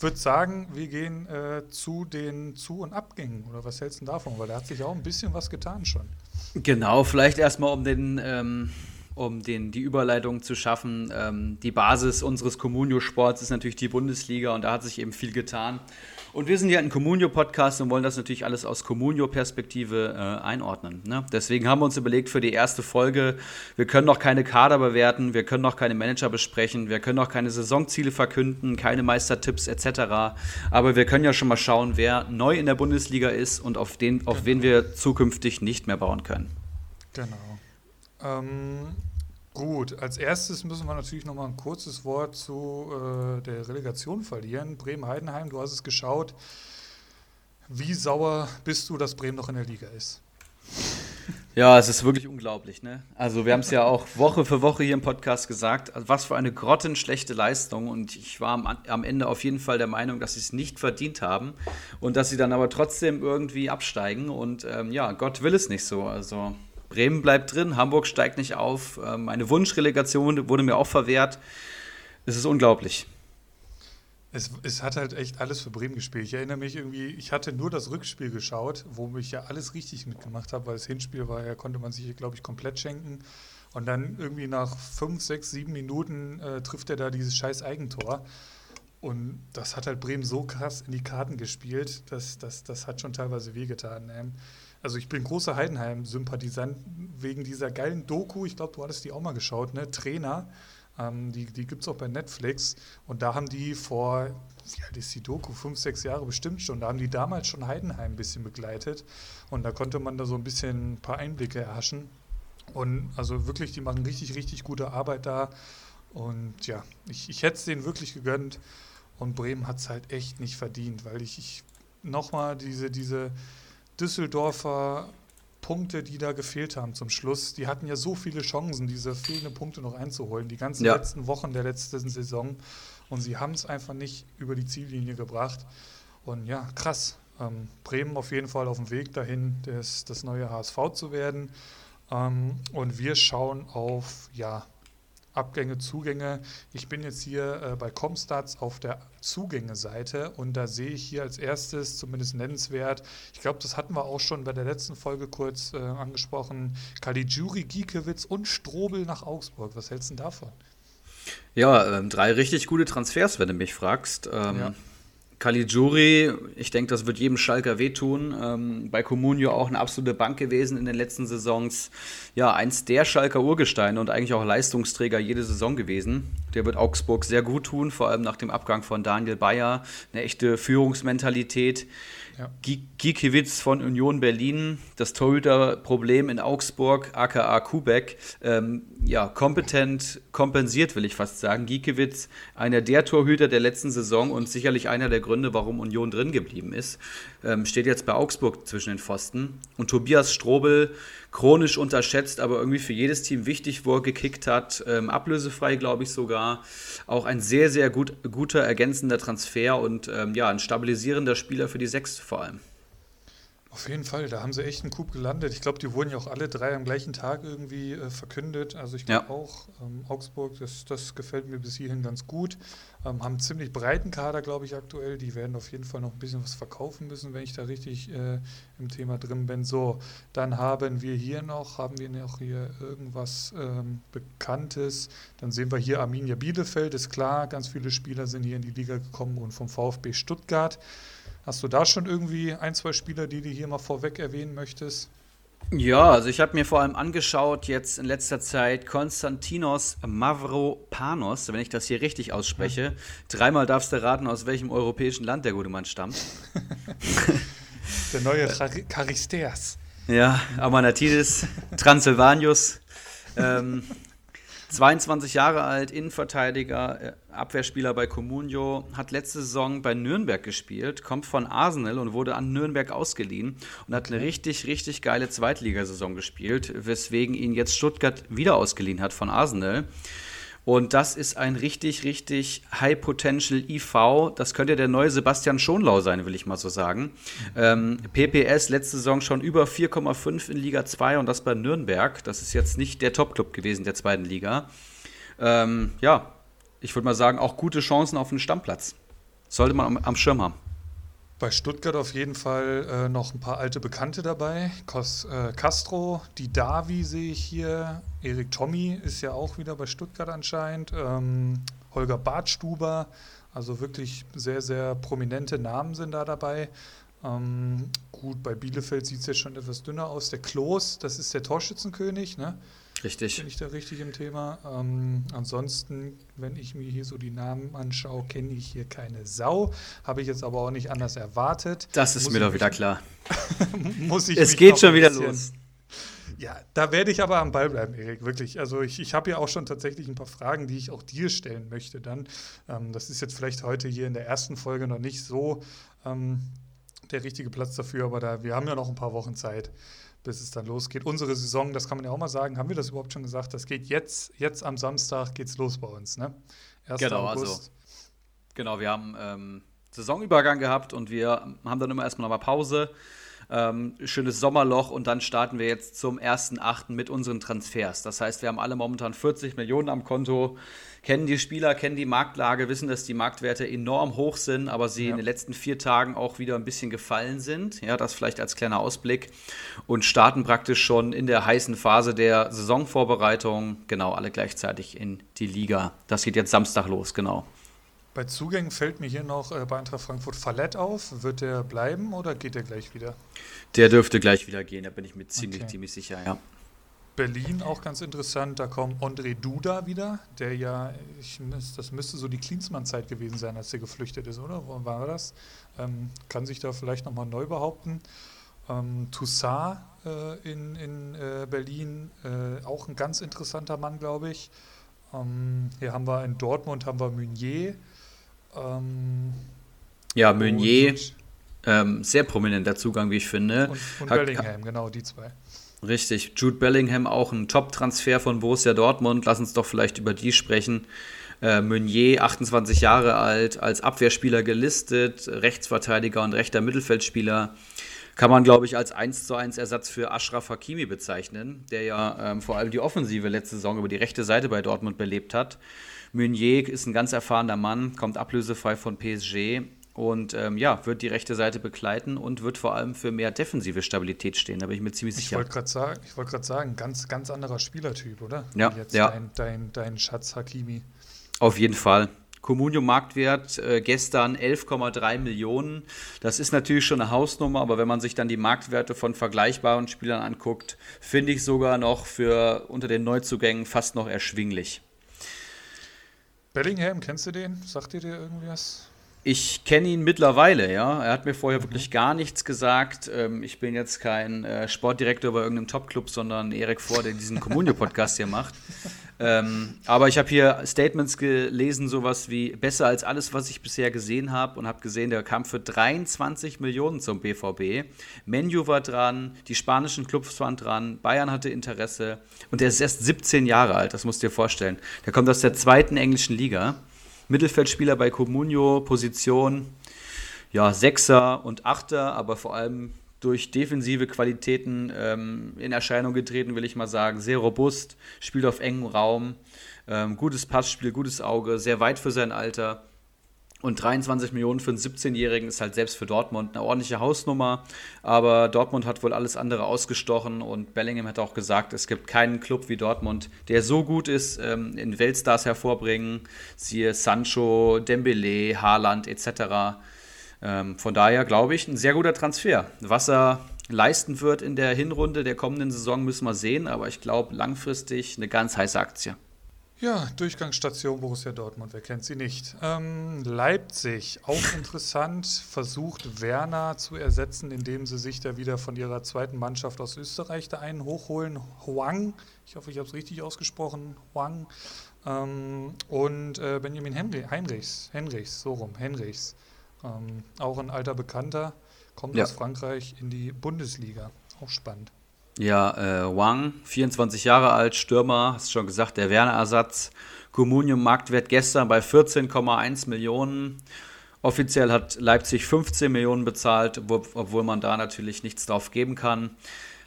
würde sagen, wir gehen äh, zu den Zu- und Abgängen. Oder was hältst du davon? Weil da hat sich auch ein bisschen was getan schon. Genau, vielleicht erstmal um den, ähm, um den, die Überleitung zu schaffen. Ähm, die Basis unseres Communio-Sports ist natürlich die Bundesliga und da hat sich eben viel getan. Und wir sind ja ein Communio-Podcast und wollen das natürlich alles aus Communio-Perspektive äh, einordnen. Ne? Deswegen haben wir uns überlegt für die erste Folge, wir können noch keine Kader bewerten, wir können noch keine Manager besprechen, wir können noch keine Saisonziele verkünden, keine Meistertipps etc. Aber wir können ja schon mal schauen, wer neu in der Bundesliga ist und auf, den, auf genau. wen wir zukünftig nicht mehr bauen können. Genau. Ähm, Gut, als erstes müssen wir natürlich noch mal ein kurzes Wort zu äh, der Relegation verlieren. Bremen-Heidenheim, du hast es geschaut. Wie sauer bist du, dass Bremen noch in der Liga ist? Ja, es ist wirklich unglaublich. Ne? Also wir haben es ja auch Woche für Woche hier im Podcast gesagt, was für eine grottenschlechte Leistung. Und ich war am, am Ende auf jeden Fall der Meinung, dass sie es nicht verdient haben und dass sie dann aber trotzdem irgendwie absteigen. Und ähm, ja, Gott will es nicht so. Also Bremen bleibt drin, Hamburg steigt nicht auf. Ähm, meine Wunschrelegation wurde mir auch verwehrt. Es ist unglaublich. Es, es, hat halt echt alles für Bremen gespielt. Ich erinnere mich irgendwie, ich hatte nur das Rückspiel geschaut, wo ich ja alles richtig mitgemacht habe, weil das Hinspiel war ja, konnte man sich, glaube ich, komplett schenken. Und dann irgendwie nach fünf, sechs, sieben Minuten äh, trifft er da dieses scheiß Eigentor. Und das hat halt Bremen so krass in die Karten gespielt, dass das, das hat schon teilweise wehgetan. Ähm, also ich bin großer Heidenheim-Sympathisant wegen dieser geilen Doku, ich glaube, du hattest die auch mal geschaut, ne? Trainer, ähm, die, die gibt es auch bei Netflix. Und da haben die vor, wie alt ist die Doku, fünf, sechs Jahre bestimmt schon, da haben die damals schon Heidenheim ein bisschen begleitet. Und da konnte man da so ein bisschen ein paar Einblicke erhaschen. Und also wirklich, die machen richtig, richtig gute Arbeit da. Und ja, ich, ich hätte es denen wirklich gegönnt. Und Bremen hat es halt echt nicht verdient, weil ich, ich nochmal diese, diese Düsseldorfer Punkte, die da gefehlt haben zum Schluss, die hatten ja so viele Chancen, diese fehlenden Punkte noch einzuholen, die ganzen ja. letzten Wochen der letzten Saison. Und sie haben es einfach nicht über die Ziellinie gebracht. Und ja, krass. Ähm, Bremen auf jeden Fall auf dem Weg dahin, das, das neue HSV zu werden. Ähm, und wir schauen auf ja, Abgänge, Zugänge. Ich bin jetzt hier äh, bei Comstats auf der Zugänge-Seite und da sehe ich hier als erstes zumindest nennenswert, ich glaube, das hatten wir auch schon bei der letzten Folge kurz äh, angesprochen, Caligiuri, Giekewitz und Strobel nach Augsburg. Was hältst du denn davon? Ja, ähm, drei richtig gute Transfers, wenn du mich fragst. Ähm, ja. Caligiuri, ich denke, das wird jedem Schalker wehtun. Ähm, bei Comunio auch eine absolute Bank gewesen in den letzten Saisons. Ja, eins der Schalker Urgesteine und eigentlich auch Leistungsträger jede Saison gewesen. Der wird Augsburg sehr gut tun, vor allem nach dem Abgang von Daniel Bayer. Eine echte Führungsmentalität. Ja. Gikiewicz von Union Berlin, das Torhüterproblem in Augsburg, aka Kubek, ähm, ja, kompetent kompensiert, will ich fast sagen. Gikiewicz, einer der Torhüter der letzten Saison und sicherlich einer der Gründe, warum Union drin geblieben ist, ähm, steht jetzt bei Augsburg zwischen den Pfosten. Und Tobias Strobel, chronisch unterschätzt, aber irgendwie für jedes Team wichtig, wo er gekickt hat. Ähm, ablösefrei, glaube ich sogar. Auch ein sehr, sehr gut, guter ergänzender Transfer und ähm, ja, ein stabilisierender Spieler für die Sechs vor allem. Auf jeden Fall, da haben sie echt einen Coup gelandet. Ich glaube, die wurden ja auch alle drei am gleichen Tag irgendwie äh, verkündet. Also ich glaube ja. auch, ähm, Augsburg, das, das gefällt mir bis hierhin ganz gut. Ähm, haben einen ziemlich breiten Kader, glaube ich, aktuell. Die werden auf jeden Fall noch ein bisschen was verkaufen müssen, wenn ich da richtig äh, im Thema drin bin. So, dann haben wir hier noch, haben wir noch hier irgendwas ähm, Bekanntes. Dann sehen wir hier Arminia Bielefeld, ist klar, ganz viele Spieler sind hier in die Liga gekommen und vom VfB Stuttgart. Hast du da schon irgendwie ein, zwei Spieler, die du hier mal vorweg erwähnen möchtest? Ja, also ich habe mir vor allem angeschaut jetzt in letzter Zeit Konstantinos Mavropanos, wenn ich das hier richtig ausspreche. Ja. Dreimal darfst du raten, aus welchem europäischen Land der gute Mann stammt. der neue Charisteas. Ja, Amanatidis, Transylvanius. ähm, 22 Jahre alt, Innenverteidiger, äh, Abwehrspieler bei Comunio, hat letzte Saison bei Nürnberg gespielt, kommt von Arsenal und wurde an Nürnberg ausgeliehen und hat eine richtig, richtig geile Zweitligasaison gespielt, weswegen ihn jetzt Stuttgart wieder ausgeliehen hat von Arsenal. Und das ist ein richtig, richtig High Potential IV. Das könnte der neue Sebastian Schonlau sein, will ich mal so sagen. Ähm, PPS letzte Saison schon über 4,5 in Liga 2 und das bei Nürnberg. Das ist jetzt nicht der Top-Club gewesen der zweiten Liga. Ähm, ja, ich würde mal sagen, auch gute Chancen auf einen Stammplatz. Sollte man am, am Schirm haben. Bei Stuttgart auf jeden Fall äh, noch ein paar alte Bekannte dabei. Cos, äh, Castro, die Davi sehe ich hier. Erik Tommy ist ja auch wieder bei Stuttgart anscheinend. Ähm, Holger Bartstuber, also wirklich sehr, sehr prominente Namen sind da dabei. Ähm, gut, bei Bielefeld sieht es jetzt schon etwas dünner aus. Der Klos, das ist der Torschützenkönig, ne? Richtig. Bin ich da richtig im Thema? Ähm, ansonsten, wenn ich mir hier so die Namen anschaue, kenne ich hier keine Sau. Habe ich jetzt aber auch nicht anders erwartet. Das ist muss mir doch wieder klar. muss ich es geht schon wieder los. Ja, da werde ich aber am Ball bleiben, Erik, wirklich. Also ich, ich habe ja auch schon tatsächlich ein paar Fragen, die ich auch dir stellen möchte dann. Ähm, das ist jetzt vielleicht heute hier in der ersten Folge noch nicht so ähm, der richtige Platz dafür, aber da, wir haben ja noch ein paar Wochen Zeit bis es dann losgeht. Unsere Saison, das kann man ja auch mal sagen, haben wir das überhaupt schon gesagt? Das geht jetzt, jetzt am Samstag geht's los bei uns, ne? 1. Genau, also August. also genau, wir haben ähm, Saisonübergang gehabt und wir haben dann immer erstmal nochmal Pause. Ähm, schönes Sommerloch und dann starten wir jetzt zum 1.8. mit unseren Transfers. Das heißt, wir haben alle momentan 40 Millionen am Konto kennen die Spieler, kennen die Marktlage, wissen, dass die Marktwerte enorm hoch sind, aber sie ja. in den letzten vier Tagen auch wieder ein bisschen gefallen sind. Ja, das vielleicht als kleiner Ausblick. Und starten praktisch schon in der heißen Phase der Saisonvorbereitung, genau, alle gleichzeitig in die Liga. Das geht jetzt Samstag los, genau. Bei Zugängen fällt mir hier noch äh, bei Eintracht Frankfurt Fallett auf. Wird der bleiben oder geht der gleich wieder? Der dürfte gleich wieder gehen, da bin ich mir ziemlich, okay. ziemlich sicher, ja. Berlin auch ganz interessant, da kommt André Duda wieder, der ja, ich, das müsste so die Klinsmann-Zeit gewesen sein, als er geflüchtet ist, oder? Wo war das? Ähm, kann sich da vielleicht nochmal neu behaupten. Ähm, Toussaint äh, in, in äh, Berlin, äh, auch ein ganz interessanter Mann, glaube ich. Ähm, hier haben wir in Dortmund haben wir Meunier. Ähm, ja, Meunier, ähm, sehr prominenter Zugang, wie ich finde. Und, und Bellingham, genau, die zwei. Richtig, Jude Bellingham auch ein Top-Transfer von Borussia Dortmund. Lass uns doch vielleicht über die sprechen. Äh, Meunier, 28 Jahre alt, als Abwehrspieler gelistet, Rechtsverteidiger und rechter Mittelfeldspieler. Kann man, glaube ich, als 1 zu 1 Ersatz für Ashraf Hakimi bezeichnen, der ja ähm, vor allem die Offensive letzte Saison über die rechte Seite bei Dortmund belebt hat. Meunier ist ein ganz erfahrener Mann, kommt ablösefrei von PSG und ähm, ja, wird die rechte Seite begleiten und wird vor allem für mehr defensive Stabilität stehen, da bin ich mir ziemlich sicher. Ich wollte gerade sagen, ich wollte gerade sagen, ganz, ganz anderer Spielertyp, oder? Ja, Jetzt ja. Dein, dein, dein Schatz Hakimi. Auf jeden Fall. Communio-Marktwert äh, gestern 11,3 Millionen. Das ist natürlich schon eine Hausnummer, aber wenn man sich dann die Marktwerte von vergleichbaren Spielern anguckt, finde ich sogar noch für unter den Neuzugängen fast noch erschwinglich. Bellingham, kennst du den? Sagt dir dir irgendwas? Ich kenne ihn mittlerweile, ja. Er hat mir vorher wirklich gar nichts gesagt. Ähm, ich bin jetzt kein äh, Sportdirektor bei irgendeinem Topclub, sondern Erik Vor, der diesen Communio-Podcast hier macht. Ähm, aber ich habe hier Statements gelesen, sowas wie besser als alles, was ich bisher gesehen habe und habe gesehen, der kam für 23 Millionen zum BVB. Menu war dran, die spanischen Clubs waren dran, Bayern hatte Interesse und der ist erst 17 Jahre alt, das musst du dir vorstellen. Der kommt aus der zweiten englischen Liga. Mittelfeldspieler bei Comunio, Position ja, Sechser und Achter, aber vor allem durch defensive Qualitäten ähm, in Erscheinung getreten, will ich mal sagen. Sehr robust, spielt auf engem Raum, ähm, gutes Passspiel, gutes Auge, sehr weit für sein Alter. Und 23 Millionen für einen 17-Jährigen ist halt selbst für Dortmund eine ordentliche Hausnummer. Aber Dortmund hat wohl alles andere ausgestochen und Bellingham hat auch gesagt, es gibt keinen Club wie Dortmund, der so gut ist, ähm, in Weltstars hervorbringen. Siehe Sancho, Dembele, Haaland etc. Ähm, von daher glaube ich, ein sehr guter Transfer. Was er leisten wird in der Hinrunde der kommenden Saison, müssen wir sehen, aber ich glaube langfristig eine ganz heiße Aktie. Ja, Durchgangsstation Borussia Dortmund, wer kennt sie nicht? Ähm, Leipzig, auch interessant, versucht Werner zu ersetzen, indem sie sich da wieder von ihrer zweiten Mannschaft aus Österreich da einen hochholen. Huang, ich hoffe, ich habe es richtig ausgesprochen, Huang. Ähm, und äh, Benjamin Henry, Heinrichs, Henrichs, so rum, Henrichs. Ähm, auch ein alter Bekannter, kommt ja. aus Frankreich in die Bundesliga. Auch spannend. Ja, äh, Wang, 24 Jahre alt, Stürmer, hast schon gesagt, der Werner-Ersatz. Communium Marktwert gestern bei 14,1 Millionen. Offiziell hat Leipzig 15 Millionen bezahlt, obwohl man da natürlich nichts drauf geben kann.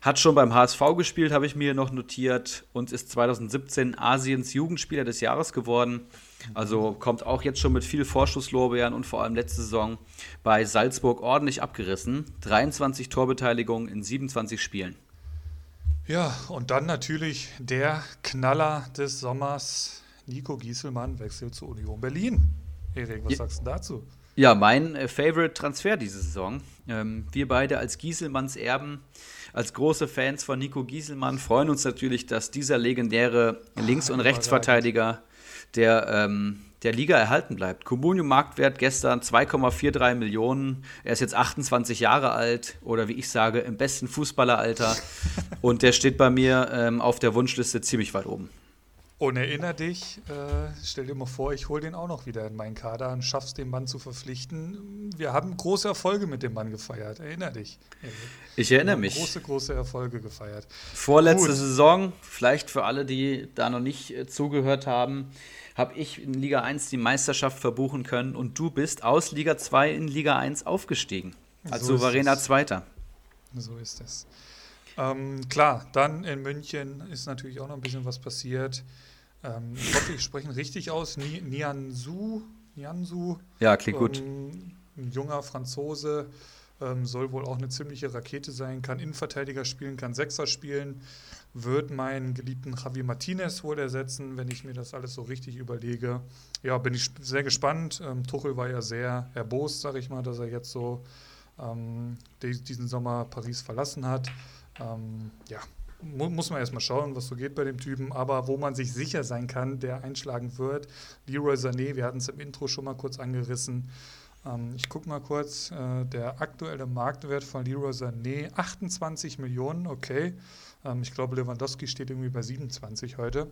Hat schon beim HSV gespielt, habe ich mir noch notiert, und ist 2017 Asiens Jugendspieler des Jahres geworden. Also kommt auch jetzt schon mit viel Vorschusslorbeeren und vor allem letzte Saison bei Salzburg ordentlich abgerissen. 23 Torbeteiligungen in 27 Spielen. Ja, und dann natürlich der Knaller des Sommers. Nico Gieselmann wechselt zu Union Berlin. Erik, was ja. sagst du dazu? Ja, mein äh, Favorite Transfer diese Saison. Ähm, wir beide als Gieselmanns Erben, als große Fans von Nico Gieselmann, freuen uns natürlich, dass dieser legendäre Links- und Rechtsverteidiger der, ähm, der Liga erhalten bleibt. Comunio Marktwert gestern 2,43 Millionen. Er ist jetzt 28 Jahre alt oder wie ich sage, im besten Fußballeralter. und der steht bei mir ähm, auf der Wunschliste ziemlich weit oben. Und erinnere dich, äh, stell dir mal vor, ich hole den auch noch wieder in meinen Kader und schaff's, den Mann zu verpflichten. Wir haben große Erfolge mit dem Mann gefeiert. Erinnere dich. Ich erinnere mich. Große, große Erfolge gefeiert. Vorletzte Gut. Saison, vielleicht für alle, die da noch nicht äh, zugehört haben, habe ich in Liga 1 die Meisterschaft verbuchen können und du bist aus Liga 2 in Liga 1 aufgestiegen. Als so souveräner Zweiter. So ist es. Ähm, klar, dann in München ist natürlich auch noch ein bisschen was passiert. Ähm, ich hoffe, ich spreche ihn richtig aus. Nianzu. Nianzu. Ja, klingt ähm, gut. Ein junger Franzose. Ähm, soll wohl auch eine ziemliche Rakete sein. Kann Innenverteidiger spielen, kann Sechser spielen. Wird meinen geliebten Javi Martinez wohl ersetzen, wenn ich mir das alles so richtig überlege. Ja, bin ich sehr gespannt. Ähm, Tuchel war ja sehr erbost, sage ich mal, dass er jetzt so ähm, diesen Sommer Paris verlassen hat. Ähm, ja, mu muss man erstmal schauen, was so geht bei dem Typen. Aber wo man sich sicher sein kann, der einschlagen wird, Leroy Sané, wir hatten es im Intro schon mal kurz angerissen. Ähm, ich gucke mal kurz, äh, der aktuelle Marktwert von Leroy Sané, 28 Millionen, okay. Ähm, ich glaube, Lewandowski steht irgendwie bei 27 heute.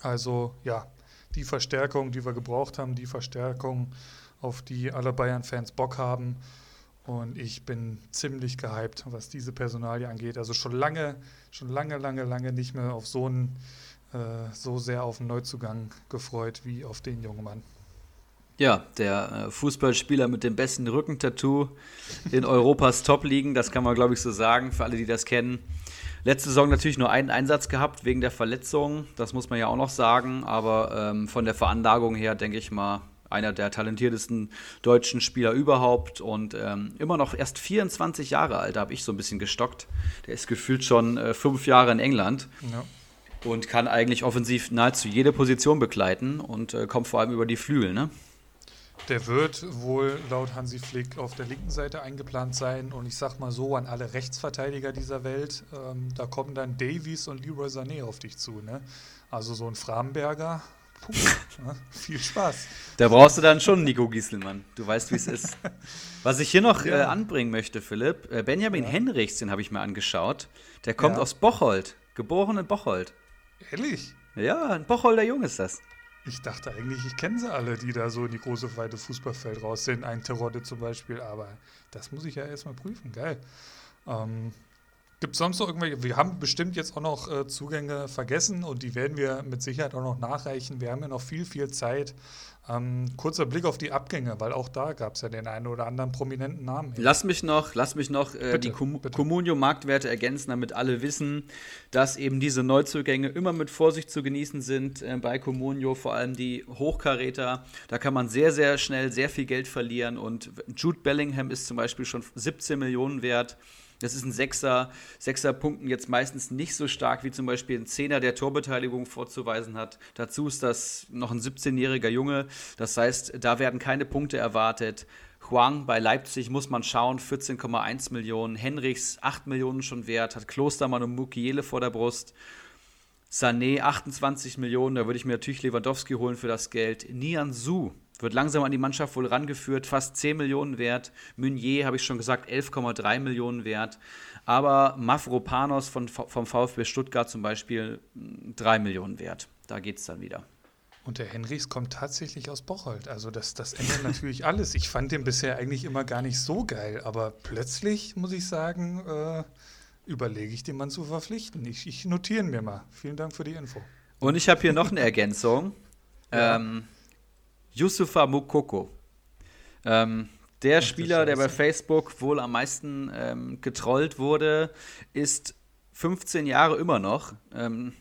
Also ja, die Verstärkung, die wir gebraucht haben, die Verstärkung, auf die alle Bayern-Fans Bock haben. Und ich bin ziemlich gehypt, was diese Personalie angeht. Also schon lange, schon lange, lange, lange nicht mehr auf so einen, äh, so sehr auf einen Neuzugang gefreut wie auf den jungen Mann. Ja, der äh, Fußballspieler mit dem besten Rückentattoo in Europas Top-Ligen, das kann man, glaube ich, so sagen, für alle, die das kennen. Letzte Saison natürlich nur einen Einsatz gehabt wegen der Verletzung, das muss man ja auch noch sagen, aber ähm, von der Veranlagung her denke ich mal einer der talentiertesten deutschen Spieler überhaupt und ähm, immer noch erst 24 Jahre alt, da habe ich so ein bisschen gestockt. Der ist gefühlt schon äh, fünf Jahre in England. Ja. Und kann eigentlich offensiv nahezu jede Position begleiten und äh, kommt vor allem über die Flügel, ne? Der wird wohl laut Hansi Flick auf der linken Seite eingeplant sein. Und ich sag mal so an alle Rechtsverteidiger dieser Welt, ähm, da kommen dann Davies und Leroy Sané auf dich zu. Ne? Also so ein Framberger, puh, ne? viel Spaß. Da brauchst du dann schon Nico Gieselmann. Du weißt, wie es ist. Was ich hier noch ja. äh, anbringen möchte, Philipp, äh, Benjamin ja. Henrichs, den habe ich mir angeschaut. Der kommt ja. aus Bocholt, geboren in Bocholt. Ehrlich? Ja, ein Bocholder Jung ist das. Ich dachte eigentlich, ich kenne sie alle, die da so in die große, weite Fußballfeld raus sind. Ein Terodde zum Beispiel, aber das muss ich ja erstmal prüfen. Geil. Ähm, Gibt es sonst noch irgendwelche? Wir haben bestimmt jetzt auch noch äh, Zugänge vergessen und die werden wir mit Sicherheit auch noch nachreichen. Wir haben ja noch viel, viel Zeit. Ähm, kurzer Blick auf die Abgänge, weil auch da gab es ja den einen oder anderen prominenten Namen. Lass mich noch, lass mich noch äh, bitte, die Communio-Marktwerte ergänzen, damit alle wissen, dass eben diese Neuzugänge immer mit Vorsicht zu genießen sind äh, bei Communio, vor allem die Hochkaräter. Da kann man sehr, sehr schnell sehr viel Geld verlieren und Jude Bellingham ist zum Beispiel schon 17 Millionen wert. Das ist ein Sechser. Sechser Punkten jetzt meistens nicht so stark wie zum Beispiel ein Zehner, der Torbeteiligung vorzuweisen hat. Dazu ist das noch ein 17-jähriger Junge. Das heißt, da werden keine Punkte erwartet. Huang bei Leipzig muss man schauen, 14,1 Millionen. Henrichs 8 Millionen schon wert, hat Klostermann und Mukiele vor der Brust. Sané 28 Millionen, da würde ich mir natürlich Lewandowski holen für das Geld. Nian Su wird langsam an die Mannschaft wohl rangeführt, fast 10 Millionen wert. Meunier, habe ich schon gesagt, 11,3 Millionen wert. Aber Mavropanos von, vom VfB Stuttgart zum Beispiel 3 Millionen wert. Da geht es dann wieder. Und der Henrichs kommt tatsächlich aus Bocholt. Also das, das ändert natürlich alles. Ich fand den bisher eigentlich immer gar nicht so geil. Aber plötzlich, muss ich sagen, äh, überlege ich den Mann zu verpflichten. Ich, ich notiere ihn mir mal. Vielen Dank für die Info. Und ich habe hier noch eine Ergänzung. ja. ähm, Yusufa Mukoko. Ähm, der Ach, Spieler, der bei Facebook wohl am meisten ähm, getrollt wurde, ist 15 Jahre immer noch. Ähm,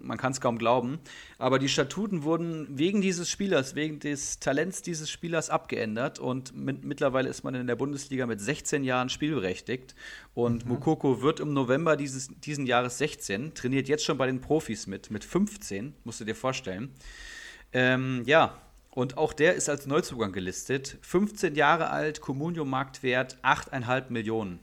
man kann es kaum glauben. Aber die Statuten wurden wegen dieses Spielers, wegen des Talents dieses Spielers abgeändert und mit, mittlerweile ist man in der Bundesliga mit 16 Jahren spielberechtigt. Und mhm. Mukoko wird im November dieses diesen Jahres 16, trainiert jetzt schon bei den Profis mit, mit 15, musst du dir vorstellen. Ähm, ja, und auch der ist als Neuzugang gelistet. 15 Jahre alt, Communio-Marktwert 8,5 Millionen.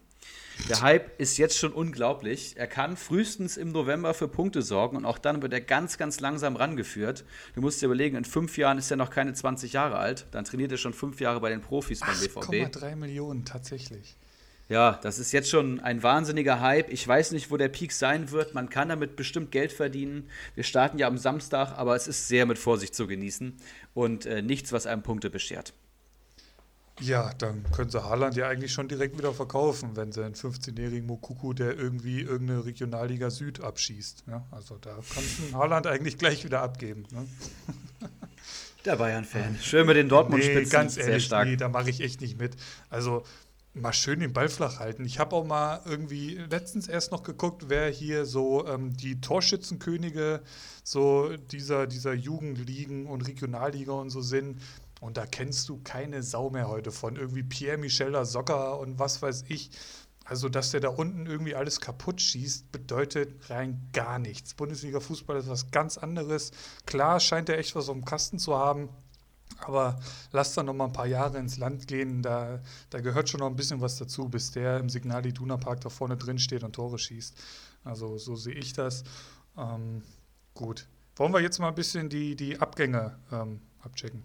Der Hype ist jetzt schon unglaublich. Er kann frühestens im November für Punkte sorgen und auch dann wird er ganz, ganz langsam rangeführt. Du musst dir überlegen, in fünf Jahren ist er noch keine 20 Jahre alt. Dann trainiert er schon fünf Jahre bei den Profis beim BVB. 8,3 Millionen tatsächlich. Ja, das ist jetzt schon ein wahnsinniger Hype. Ich weiß nicht, wo der Peak sein wird. Man kann damit bestimmt Geld verdienen. Wir starten ja am Samstag, aber es ist sehr mit Vorsicht zu genießen und äh, nichts, was einem Punkte beschert. Ja, dann können sie Haaland ja eigentlich schon direkt wieder verkaufen, wenn sie einen 15-jährigen Mokuku, der irgendwie irgendeine Regionalliga Süd abschießt. Ja, also da kannst du Haaland eigentlich gleich wieder abgeben. Ne? Der Bayern-Fan. Schön mit den Dortmund-Spitzen. Nee, ganz ehrlich, nee, da mache ich echt nicht mit. Also mal schön den Ball flach halten. Ich habe auch mal irgendwie letztens erst noch geguckt, wer hier so ähm, die Torschützenkönige so dieser, dieser Jugendligen und Regionalliga und so sind. Und da kennst du keine Sau mehr heute von. Irgendwie Pierre-Michel Socker und was weiß ich. Also, dass der da unten irgendwie alles kaputt schießt, bedeutet rein gar nichts. Bundesliga-Fußball ist was ganz anderes. Klar scheint er echt was auf dem Kasten zu haben. Aber lass da noch mal ein paar Jahre ins Land gehen. Da, da gehört schon noch ein bisschen was dazu, bis der im Signal Iduna Park da vorne drin steht und Tore schießt. Also so sehe ich das. Ähm, gut. Wollen wir jetzt mal ein bisschen die, die Abgänge ähm, abchecken?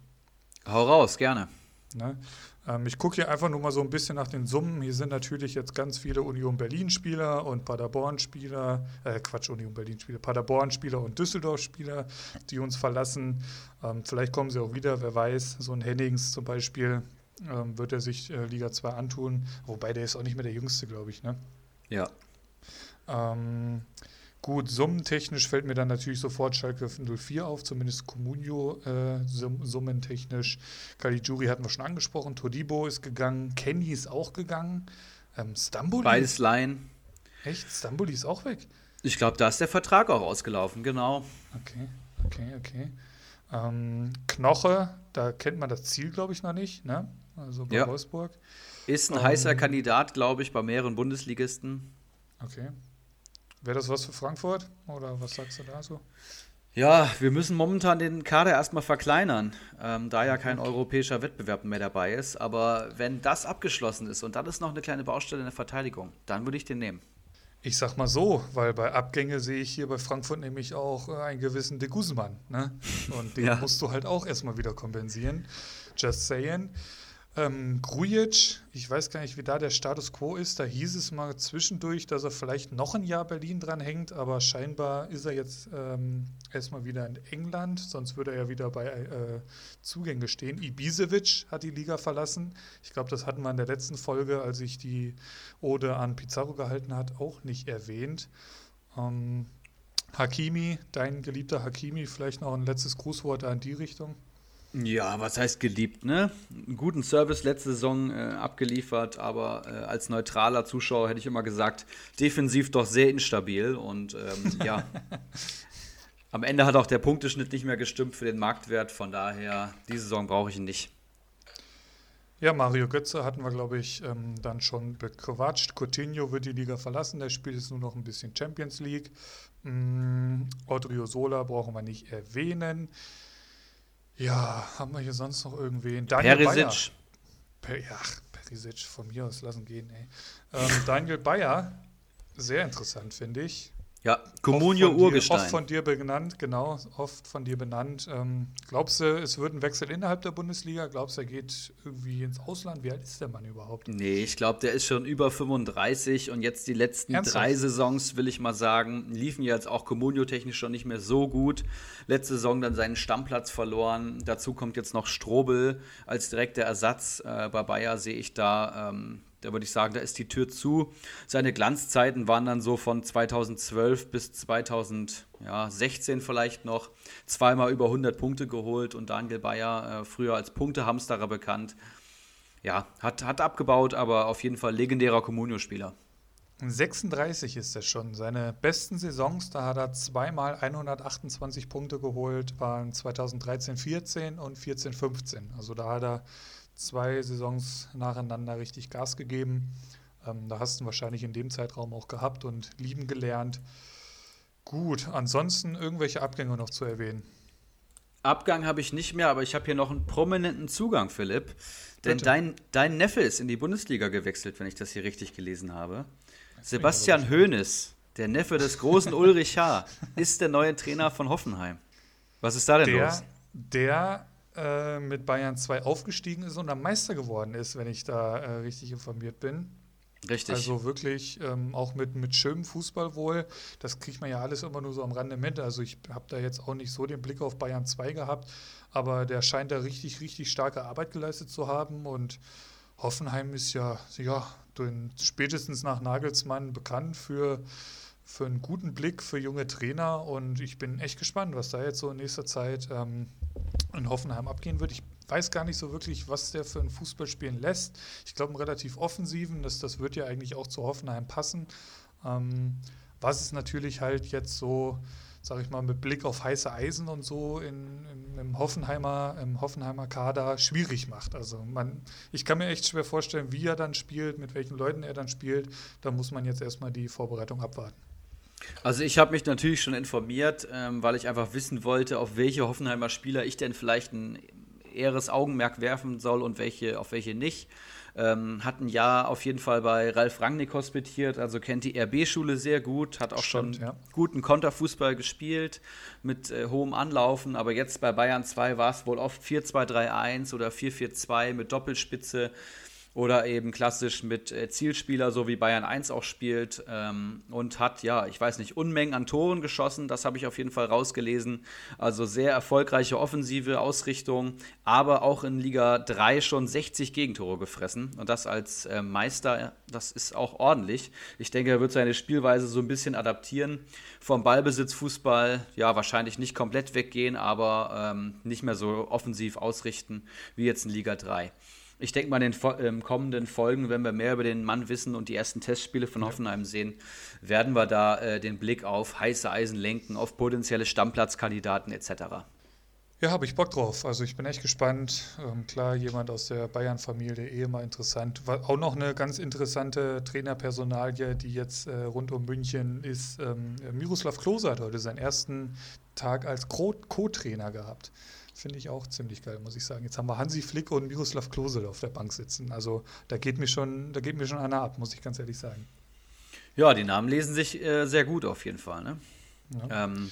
Hau raus, gerne. Ne? Ähm, ich gucke hier einfach nur mal so ein bisschen nach den Summen. Hier sind natürlich jetzt ganz viele Union Berlin-Spieler und Paderborn-Spieler, äh Quatsch, Union Berlin-Spieler, Paderborn-Spieler und Düsseldorf-Spieler, die uns verlassen. Ähm, vielleicht kommen sie auch wieder, wer weiß. So ein Hennings zum Beispiel ähm, wird er sich äh, Liga 2 antun. Wobei der ist auch nicht mehr der Jüngste, glaube ich. Ne? Ja. Ähm, Gut, summentechnisch fällt mir dann natürlich sofort Schalke 04 auf, zumindest Comunio äh, sum summentechnisch. Caligiuri hatten wir schon angesprochen, Todibo ist gegangen, Kenny ist auch gegangen, ähm, Stamboli. Beides Laien. Echt? Stamboli ist auch weg? Ich glaube, da ist der Vertrag auch ausgelaufen, genau. Okay, okay, okay. Ähm, Knoche, da kennt man das Ziel, glaube ich, noch nicht, ne? Also bei ja. Wolfsburg. Ist ein um, heißer ähm, Kandidat, glaube ich, bei mehreren Bundesligisten. Okay. Wäre das was für Frankfurt oder was sagst du da so? Ja, wir müssen momentan den Kader erstmal verkleinern, ähm, da ja kein europäischer Wettbewerb mehr dabei ist. Aber wenn das abgeschlossen ist und dann ist noch eine kleine Baustelle in der Verteidigung, dann würde ich den nehmen. Ich sag mal so, weil bei Abgänge sehe ich hier bei Frankfurt nämlich auch äh, einen gewissen De Guzman. Ne? Und den ja. musst du halt auch erstmal wieder kompensieren. Just saying. Ähm, Grujic, ich weiß gar nicht, wie da der Status quo ist. Da hieß es mal zwischendurch, dass er vielleicht noch ein Jahr Berlin dran hängt, aber scheinbar ist er jetzt ähm, erstmal wieder in England, sonst würde er ja wieder bei äh, Zugänge stehen. Ibisevic hat die Liga verlassen. Ich glaube, das hatten wir in der letzten Folge, als ich die Ode an Pizarro gehalten hat, auch nicht erwähnt. Ähm, Hakimi, dein geliebter Hakimi, vielleicht noch ein letztes Grußwort da in die Richtung. Ja, was heißt geliebt, ne? Einen guten Service letzte Saison äh, abgeliefert, aber äh, als neutraler Zuschauer hätte ich immer gesagt, defensiv doch sehr instabil und ähm, ja. Am Ende hat auch der Punkteschnitt nicht mehr gestimmt für den Marktwert, von daher, diese Saison brauche ich ihn nicht. Ja, Mario Götze hatten wir, glaube ich, ähm, dann schon bequatscht. Coutinho wird die Liga verlassen, der spielt jetzt nur noch ein bisschen Champions League. Mm, Odriozola brauchen wir nicht erwähnen. Ja, haben wir hier sonst noch irgendwen? Daniel Perisic. Per, ja, Perisic von mir aus lassen gehen, ey. Ähm, Daniel Bayer, sehr interessant, finde ich. Ja, Comunio Urgestein. Oft von dir benannt, genau, oft von dir benannt. Ähm, glaubst du, es wird ein Wechsel innerhalb der Bundesliga? Glaubst du, er geht irgendwie ins Ausland? Wie alt ist der Mann überhaupt? Nee, ich glaube, der ist schon über 35 und jetzt die letzten Ernsthaft? drei Saisons, will ich mal sagen, liefen jetzt auch Comunio-technisch schon nicht mehr so gut. Letzte Saison dann seinen Stammplatz verloren. Dazu kommt jetzt noch Strobel als direkter Ersatz. Äh, bei Bayer sehe ich da. Ähm, da würde ich sagen, da ist die Tür zu. Seine Glanzzeiten waren dann so von 2012 bis 2016 vielleicht noch. Zweimal über 100 Punkte geholt und Daniel Bayer, äh, früher als Punktehamsterer bekannt. Ja, hat, hat abgebaut, aber auf jeden Fall legendärer Comunio-Spieler. 36 ist er schon. Seine besten Saisons, da hat er zweimal 128 Punkte geholt, waren 2013-14 und 14-15. Also da hat er zwei Saisons nacheinander richtig Gas gegeben. Ähm, da hast du wahrscheinlich in dem Zeitraum auch gehabt und lieben gelernt. Gut, ansonsten irgendwelche Abgänge noch zu erwähnen. Abgang habe ich nicht mehr, aber ich habe hier noch einen prominenten Zugang, Philipp. Denn dein, dein Neffe ist in die Bundesliga gewechselt, wenn ich das hier richtig gelesen habe. Sebastian Hoeneß, der Neffe des großen Ulrich H., ist der neue Trainer von Hoffenheim. Was ist da denn der, los? Der äh, mit Bayern 2 aufgestiegen ist und dann Meister geworden ist, wenn ich da äh, richtig informiert bin. Richtig. Also wirklich ähm, auch mit, mit schönem Fußball wohl. Das kriegt man ja alles immer nur so am Rande mit. Also ich habe da jetzt auch nicht so den Blick auf Bayern 2 gehabt, aber der scheint da richtig, richtig starke Arbeit geleistet zu haben. Und Hoffenheim ist ja, ja spätestens nach Nagelsmann bekannt für, für einen guten Blick für junge Trainer. Und ich bin echt gespannt, was da jetzt so in nächster Zeit ähm, in Hoffenheim abgehen wird. Ich weiß gar nicht so wirklich, was der für ein Fußball spielen lässt. Ich glaube, einen relativ offensiven, das, das wird ja eigentlich auch zu Hoffenheim passen. Ähm, was es natürlich halt jetzt so, sage ich mal, mit Blick auf heiße Eisen und so in, in, im, Hoffenheimer, im Hoffenheimer Kader schwierig macht. Also man, ich kann mir echt schwer vorstellen, wie er dann spielt, mit welchen Leuten er dann spielt. Da muss man jetzt erstmal die Vorbereitung abwarten. Also ich habe mich natürlich schon informiert, ähm, weil ich einfach wissen wollte, auf welche Hoffenheimer Spieler ich denn vielleicht einen eheres Augenmerk werfen soll und welche, auf welche nicht. Ähm, hat ein Jahr auf jeden Fall bei Ralf Rangnick hospitiert, also kennt die RB-Schule sehr gut, hat auch Stimmt, schon ja. guten Konterfußball gespielt mit äh, hohem Anlaufen, aber jetzt bei Bayern 2 war es wohl oft 4-2-3-1 oder 4-4-2 mit Doppelspitze oder eben klassisch mit äh, Zielspieler, so wie Bayern 1 auch spielt ähm, und hat, ja, ich weiß nicht, Unmengen an Toren geschossen, das habe ich auf jeden Fall rausgelesen. Also sehr erfolgreiche offensive Ausrichtung, aber auch in Liga 3 schon 60 Gegentore gefressen und das als äh, Meister, das ist auch ordentlich. Ich denke, er wird seine Spielweise so ein bisschen adaptieren. Vom Ballbesitz Fußball, ja, wahrscheinlich nicht komplett weggehen, aber ähm, nicht mehr so offensiv ausrichten wie jetzt in Liga 3 ich denke mal, in den ähm, kommenden Folgen, wenn wir mehr über den Mann wissen und die ersten Testspiele von. Hoffenheim sehen, werden wir da äh, den Blick auf heiße Eisen lenken, auf potenzielle Stammplatzkandidaten etc. Ja, habe ich Bock drauf. Also ich bin echt gespannt. Ähm, klar, jemand aus der Bayern-Familie, eh immer interessant. War auch noch eine ganz interessante Trainerpersonalie, die jetzt äh, rund um München ist. Ähm, Miroslav Klose hat heute seinen ersten Tag als Co-Trainer gehabt. Finde ich auch ziemlich geil, muss ich sagen. Jetzt haben wir Hansi Flick und Miroslav Klose auf der Bank sitzen. Also da geht mir schon, da geht mir schon einer ab, muss ich ganz ehrlich sagen. Ja, die Namen lesen sich äh, sehr gut auf jeden Fall. Ne? Ja. Ähm,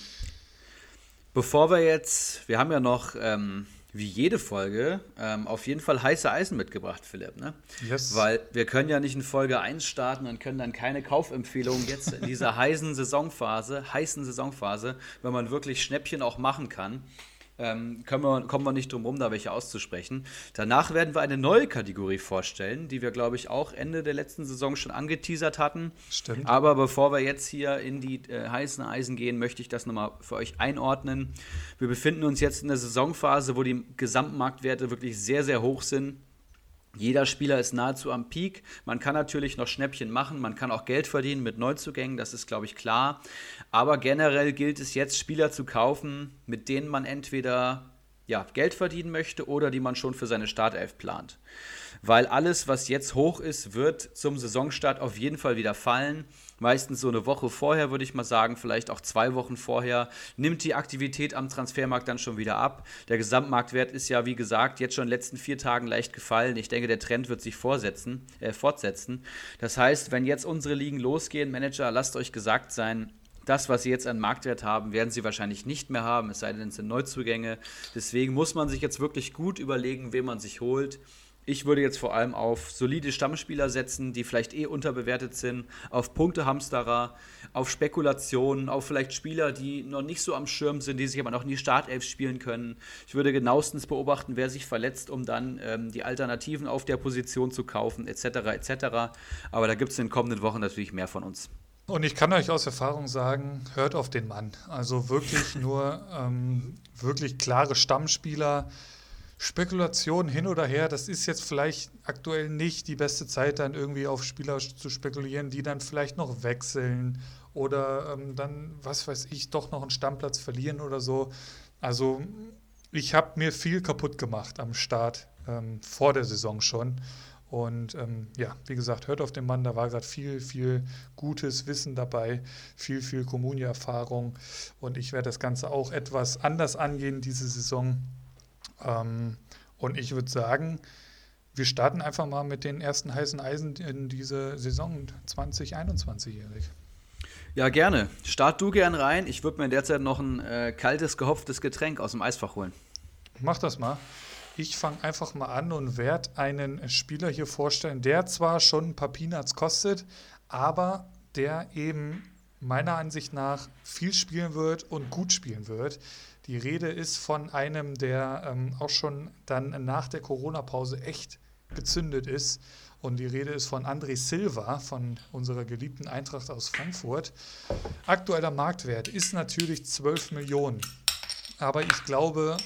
bevor wir jetzt, wir haben ja noch ähm, wie jede Folge ähm, auf jeden Fall heiße Eisen mitgebracht, Philipp. Ne? Yes. Weil wir können ja nicht in Folge 1 starten und können dann keine Kaufempfehlung jetzt in dieser heißen Saisonphase, heißen Saisonphase, wenn man wirklich Schnäppchen auch machen kann ähm, wir, kommen wir nicht drum rum, da welche auszusprechen. Danach werden wir eine neue Kategorie vorstellen, die wir, glaube ich, auch Ende der letzten Saison schon angeteasert hatten. Stimmt. Aber bevor wir jetzt hier in die äh, heißen Eisen gehen, möchte ich das nochmal für euch einordnen. Wir befinden uns jetzt in der Saisonphase, wo die Gesamtmarktwerte wirklich sehr, sehr hoch sind. Jeder Spieler ist nahezu am Peak. Man kann natürlich noch Schnäppchen machen, man kann auch Geld verdienen mit Neuzugängen, das ist, glaube ich, klar. Aber generell gilt es jetzt, Spieler zu kaufen, mit denen man entweder ja, Geld verdienen möchte oder die man schon für seine Startelf plant. Weil alles, was jetzt hoch ist, wird zum Saisonstart auf jeden Fall wieder fallen meistens so eine Woche vorher, würde ich mal sagen, vielleicht auch zwei Wochen vorher, nimmt die Aktivität am Transfermarkt dann schon wieder ab. Der Gesamtmarktwert ist ja, wie gesagt, jetzt schon in den letzten vier Tagen leicht gefallen. Ich denke, der Trend wird sich vorsetzen, äh, fortsetzen. Das heißt, wenn jetzt unsere Ligen losgehen, Manager, lasst euch gesagt sein, das, was sie jetzt an Marktwert haben, werden sie wahrscheinlich nicht mehr haben, es sei denn, es sind Neuzugänge. Deswegen muss man sich jetzt wirklich gut überlegen, wen man sich holt. Ich würde jetzt vor allem auf solide Stammspieler setzen, die vielleicht eh unterbewertet sind, auf Punktehamsterer, auf Spekulationen, auf vielleicht Spieler, die noch nicht so am Schirm sind, die sich aber noch nie Startelf spielen können. Ich würde genauestens beobachten, wer sich verletzt, um dann ähm, die Alternativen auf der Position zu kaufen, etc. etc. Aber da gibt es in den kommenden Wochen natürlich mehr von uns. Und ich kann euch aus Erfahrung sagen, hört auf den Mann. Also wirklich nur ähm, wirklich klare Stammspieler Spekulation hin oder her, das ist jetzt vielleicht aktuell nicht die beste Zeit, dann irgendwie auf Spieler zu spekulieren, die dann vielleicht noch wechseln oder ähm, dann, was weiß ich, doch noch einen Stammplatz verlieren oder so. Also ich habe mir viel kaputt gemacht am Start ähm, vor der Saison schon. Und ähm, ja, wie gesagt, hört auf den Mann, da war gerade viel, viel gutes Wissen dabei, viel, viel Kommunie-Erfahrung. Und ich werde das Ganze auch etwas anders angehen diese Saison. Ähm, und ich würde sagen, wir starten einfach mal mit den ersten heißen Eisen in diese Saison 2021-jährig. Ja, gerne. Start du gern rein. Ich würde mir derzeit noch ein äh, kaltes, gehopftes Getränk aus dem Eisfach holen. Mach das mal. Ich fange einfach mal an und werde einen Spieler hier vorstellen, der zwar schon ein paar Peanuts kostet, aber der eben meiner Ansicht nach viel spielen wird und gut spielen wird. Die Rede ist von einem, der ähm, auch schon dann nach der Corona-Pause echt gezündet ist. Und die Rede ist von André Silva von unserer geliebten Eintracht aus Frankfurt. Aktueller Marktwert ist natürlich 12 Millionen. Aber ich glaube,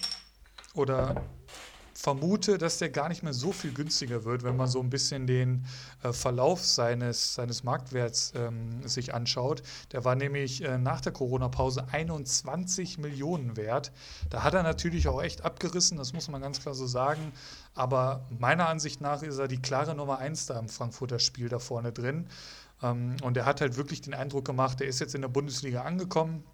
oder vermute, dass der gar nicht mehr so viel günstiger wird, wenn man so ein bisschen den äh, Verlauf seines, seines Marktwerts ähm, sich anschaut. Der war nämlich äh, nach der Corona-Pause 21 Millionen wert. Da hat er natürlich auch echt abgerissen, das muss man ganz klar so sagen. Aber meiner Ansicht nach ist er die klare Nummer 1 da im Frankfurter Spiel da vorne drin. Ähm, und er hat halt wirklich den Eindruck gemacht, er ist jetzt in der Bundesliga angekommen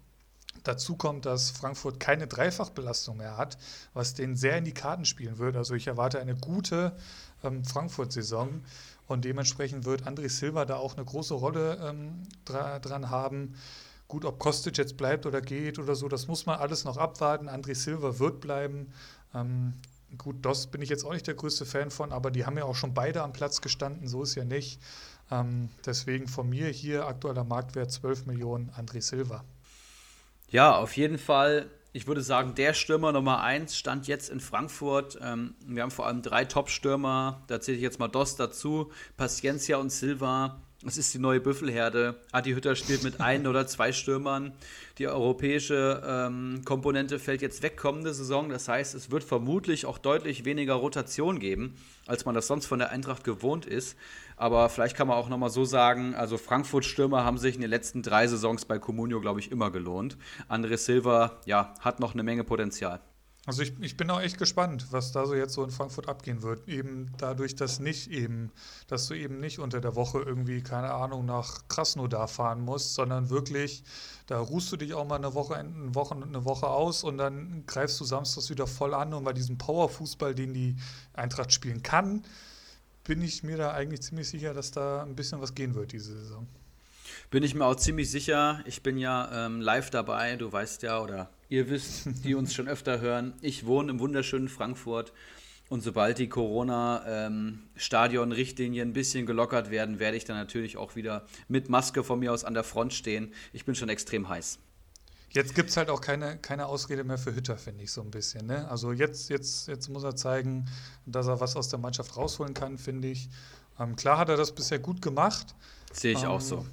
Dazu kommt, dass Frankfurt keine Dreifachbelastung mehr hat, was denen sehr in die Karten spielen wird. Also ich erwarte eine gute ähm, Frankfurt-Saison und dementsprechend wird André Silva da auch eine große Rolle ähm, dra dran haben. Gut, ob Kostic jetzt bleibt oder geht oder so, das muss man alles noch abwarten. André Silva wird bleiben. Ähm, gut, DOS bin ich jetzt auch nicht der größte Fan von, aber die haben ja auch schon beide am Platz gestanden, so ist ja nicht. Ähm, deswegen von mir hier aktueller Marktwert 12 Millionen André Silva. Ja, auf jeden Fall. Ich würde sagen, der Stürmer Nummer 1 stand jetzt in Frankfurt. Ähm, wir haben vor allem drei Top-Stürmer. Da zähle ich jetzt mal Dost dazu. Paciencia und Silva. Es ist die neue Büffelherde. Adi Hütter spielt mit ein oder zwei Stürmern. Die europäische ähm, Komponente fällt jetzt weg kommende Saison. Das heißt, es wird vermutlich auch deutlich weniger Rotation geben, als man das sonst von der Eintracht gewohnt ist. Aber vielleicht kann man auch nochmal so sagen, also Frankfurt-Stürmer haben sich in den letzten drei Saisons bei Comunio, glaube ich, immer gelohnt. André Silva, ja, hat noch eine Menge Potenzial. Also ich, ich bin auch echt gespannt, was da so jetzt so in Frankfurt abgehen wird. Eben dadurch, dass nicht eben, dass du eben nicht unter der Woche irgendwie, keine Ahnung, nach Krasnodar fahren musst, sondern wirklich, da ruhst du dich auch mal eine Woche, eine Woche, eine Woche aus und dann greifst du samstags wieder voll an und bei diesem Powerfußball, den die Eintracht spielen kann, bin ich mir da eigentlich ziemlich sicher, dass da ein bisschen was gehen wird diese Saison. Bin ich mir auch ziemlich sicher. Ich bin ja ähm, live dabei, du weißt ja, oder ihr wisst, die uns schon öfter hören. Ich wohne im wunderschönen Frankfurt. Und sobald die Corona-Stadion-Richtlinien ähm, ein bisschen gelockert werden, werde ich dann natürlich auch wieder mit Maske von mir aus an der Front stehen. Ich bin schon extrem heiß. Jetzt gibt es halt auch keine, keine Ausrede mehr für Hütter, finde ich so ein bisschen. Ne? Also jetzt, jetzt, jetzt muss er zeigen, dass er was aus der Mannschaft rausholen kann, finde ich. Ähm, klar hat er das bisher gut gemacht. Sehe ich ähm, auch so.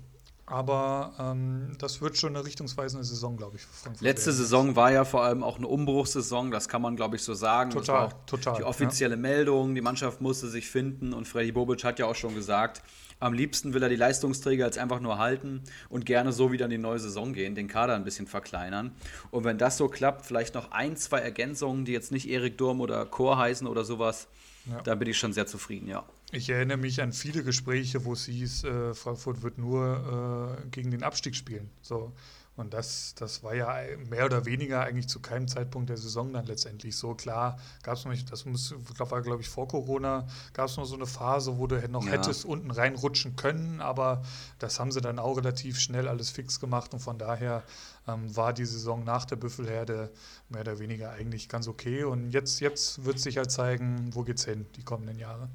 Aber ähm, das wird schon eine richtungsweisende Saison, glaube ich. Für Letzte werden. Saison war ja vor allem auch eine Umbruchssaison, das kann man, glaube ich, so sagen. Total, total. Die offizielle ja. Meldung, die Mannschaft musste sich finden und Freddy Bobic hat ja auch schon gesagt, am liebsten will er die Leistungsträger jetzt einfach nur halten und gerne so wieder in die neue Saison gehen, den Kader ein bisschen verkleinern. Und wenn das so klappt, vielleicht noch ein, zwei Ergänzungen, die jetzt nicht Erik Durm oder Chor heißen oder sowas, ja. da bin ich schon sehr zufrieden, ja. Ich erinnere mich an viele Gespräche, wo es hieß, äh, Frankfurt wird nur äh, gegen den Abstieg spielen. So. Und das, das war ja mehr oder weniger eigentlich zu keinem Zeitpunkt der Saison dann letztendlich so. Klar, gab es noch nicht, das muss, war glaube ich vor Corona, gab es noch so eine Phase, wo du noch ja. hättest unten reinrutschen können, aber das haben sie dann auch relativ schnell alles fix gemacht und von daher ähm, war die Saison nach der Büffelherde mehr oder weniger eigentlich ganz okay. Und jetzt, jetzt wird sich halt zeigen, wo geht's hin die kommenden Jahre.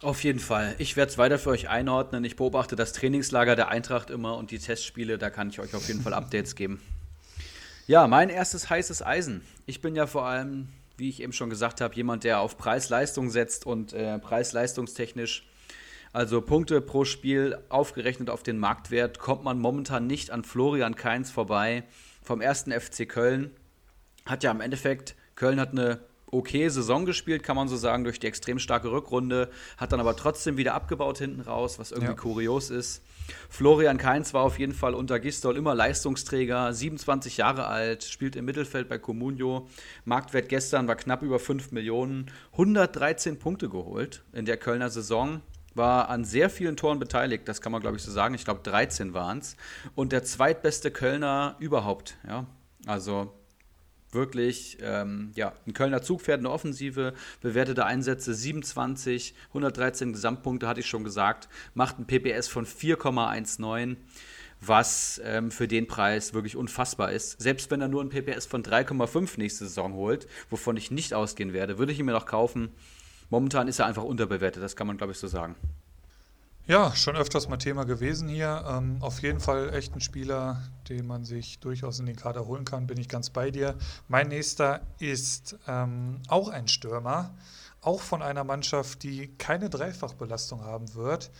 Auf jeden Fall. Ich werde es weiter für euch einordnen. Ich beobachte das Trainingslager der Eintracht immer und die Testspiele. Da kann ich euch auf jeden Fall Updates geben. Ja, mein erstes heißes Eisen. Ich bin ja vor allem, wie ich eben schon gesagt habe, jemand, der auf Preis-Leistung setzt und äh, preis-leistungstechnisch, also Punkte pro Spiel aufgerechnet auf den Marktwert, kommt man momentan nicht an Florian Kainz vorbei vom ersten FC Köln. Hat ja im Endeffekt, Köln hat eine okay Saison gespielt, kann man so sagen, durch die extrem starke Rückrunde, hat dann aber trotzdem wieder abgebaut hinten raus, was irgendwie ja. kurios ist. Florian Kainz war auf jeden Fall unter Gistol immer Leistungsträger, 27 Jahre alt, spielt im Mittelfeld bei Comunio. Marktwert gestern war knapp über 5 Millionen, 113 Punkte geholt in der Kölner Saison war an sehr vielen Toren beteiligt, das kann man glaube ich so sagen. Ich glaube 13 waren es. Und der zweitbeste Kölner überhaupt. Ja? Also wirklich ähm, ja, ein Kölner Zugpferd, eine Offensive, bewertete Einsätze 27, 113 Gesamtpunkte, hatte ich schon gesagt, macht ein PPS von 4,19, was ähm, für den Preis wirklich unfassbar ist. Selbst wenn er nur ein PPS von 3,5 nächste Saison holt, wovon ich nicht ausgehen werde, würde ich ihn mir noch kaufen. Momentan ist er einfach unterbewertet, das kann man, glaube ich, so sagen. Ja, schon öfters mal Thema gewesen hier. Ähm, auf jeden Fall echt ein Spieler, den man sich durchaus in den Kader holen kann, bin ich ganz bei dir. Mein nächster ist ähm, auch ein Stürmer, auch von einer Mannschaft, die keine Dreifachbelastung haben wird.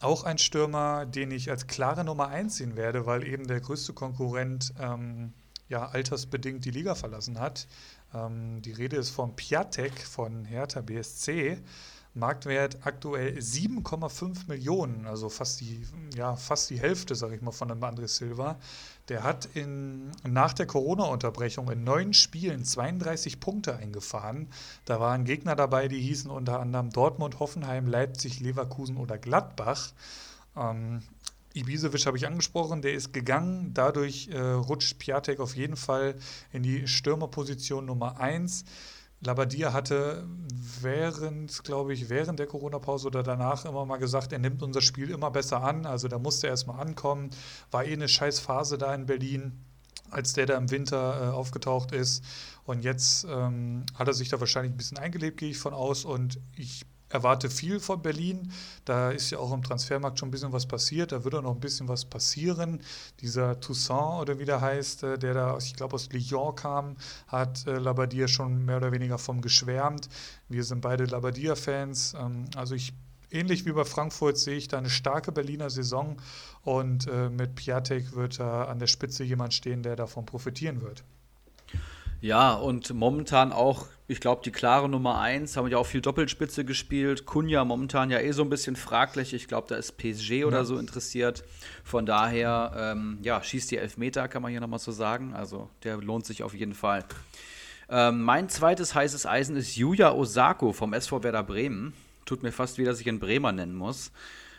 Auch ein Stürmer, den ich als klare Nummer 1 sehen werde, weil eben der größte Konkurrent ähm, ja, altersbedingt die Liga verlassen hat. Ähm, die Rede ist von Piatek von Hertha BSC. Marktwert aktuell 7,5 Millionen, also fast die, ja, fast die Hälfte, sage ich mal, von dem André Silva. Der hat in, nach der Corona-Unterbrechung in neun Spielen 32 Punkte eingefahren. Da waren Gegner dabei, die hießen unter anderem Dortmund, Hoffenheim, Leipzig, Leverkusen oder Gladbach. Ähm, Ibisevic habe ich angesprochen, der ist gegangen. Dadurch äh, rutscht Piatek auf jeden Fall in die Stürmerposition Nummer 1. Labadia hatte während, glaube ich, während der Corona-Pause oder danach immer mal gesagt, er nimmt unser Spiel immer besser an. Also da musste er erstmal ankommen. War eh eine scheiß Phase da in Berlin, als der da im Winter äh, aufgetaucht ist. Und jetzt ähm, hat er sich da wahrscheinlich ein bisschen eingelebt, gehe ich von aus. Und ich erwarte viel von Berlin. Da ist ja auch im Transfermarkt schon ein bisschen was passiert. Da wird auch noch ein bisschen was passieren. Dieser Toussaint oder wie der heißt, äh, der da, ich glaube, aus Lyon kam, hat äh, Labadia schon mehr oder weniger vom geschwärmt. Wir sind beide Labadia-Fans. Ähm, also ich ähnlich wie bei Frankfurt sehe ich da eine starke Berliner Saison und äh, mit Piatek wird da an der Spitze jemand stehen, der davon profitieren wird. Ja, und momentan auch, ich glaube, die klare Nummer 1, haben ja auch viel Doppelspitze gespielt. Kunja momentan ja eh so ein bisschen fraglich. Ich glaube, da ist PSG oder so interessiert. Von daher, ähm, ja, schießt die Elfmeter, kann man hier nochmal so sagen. Also, der lohnt sich auf jeden Fall. Ähm, mein zweites heißes Eisen ist Yuya Osako vom SV Werder Bremen. Tut mir fast wie, dass ich ihn Bremer nennen muss.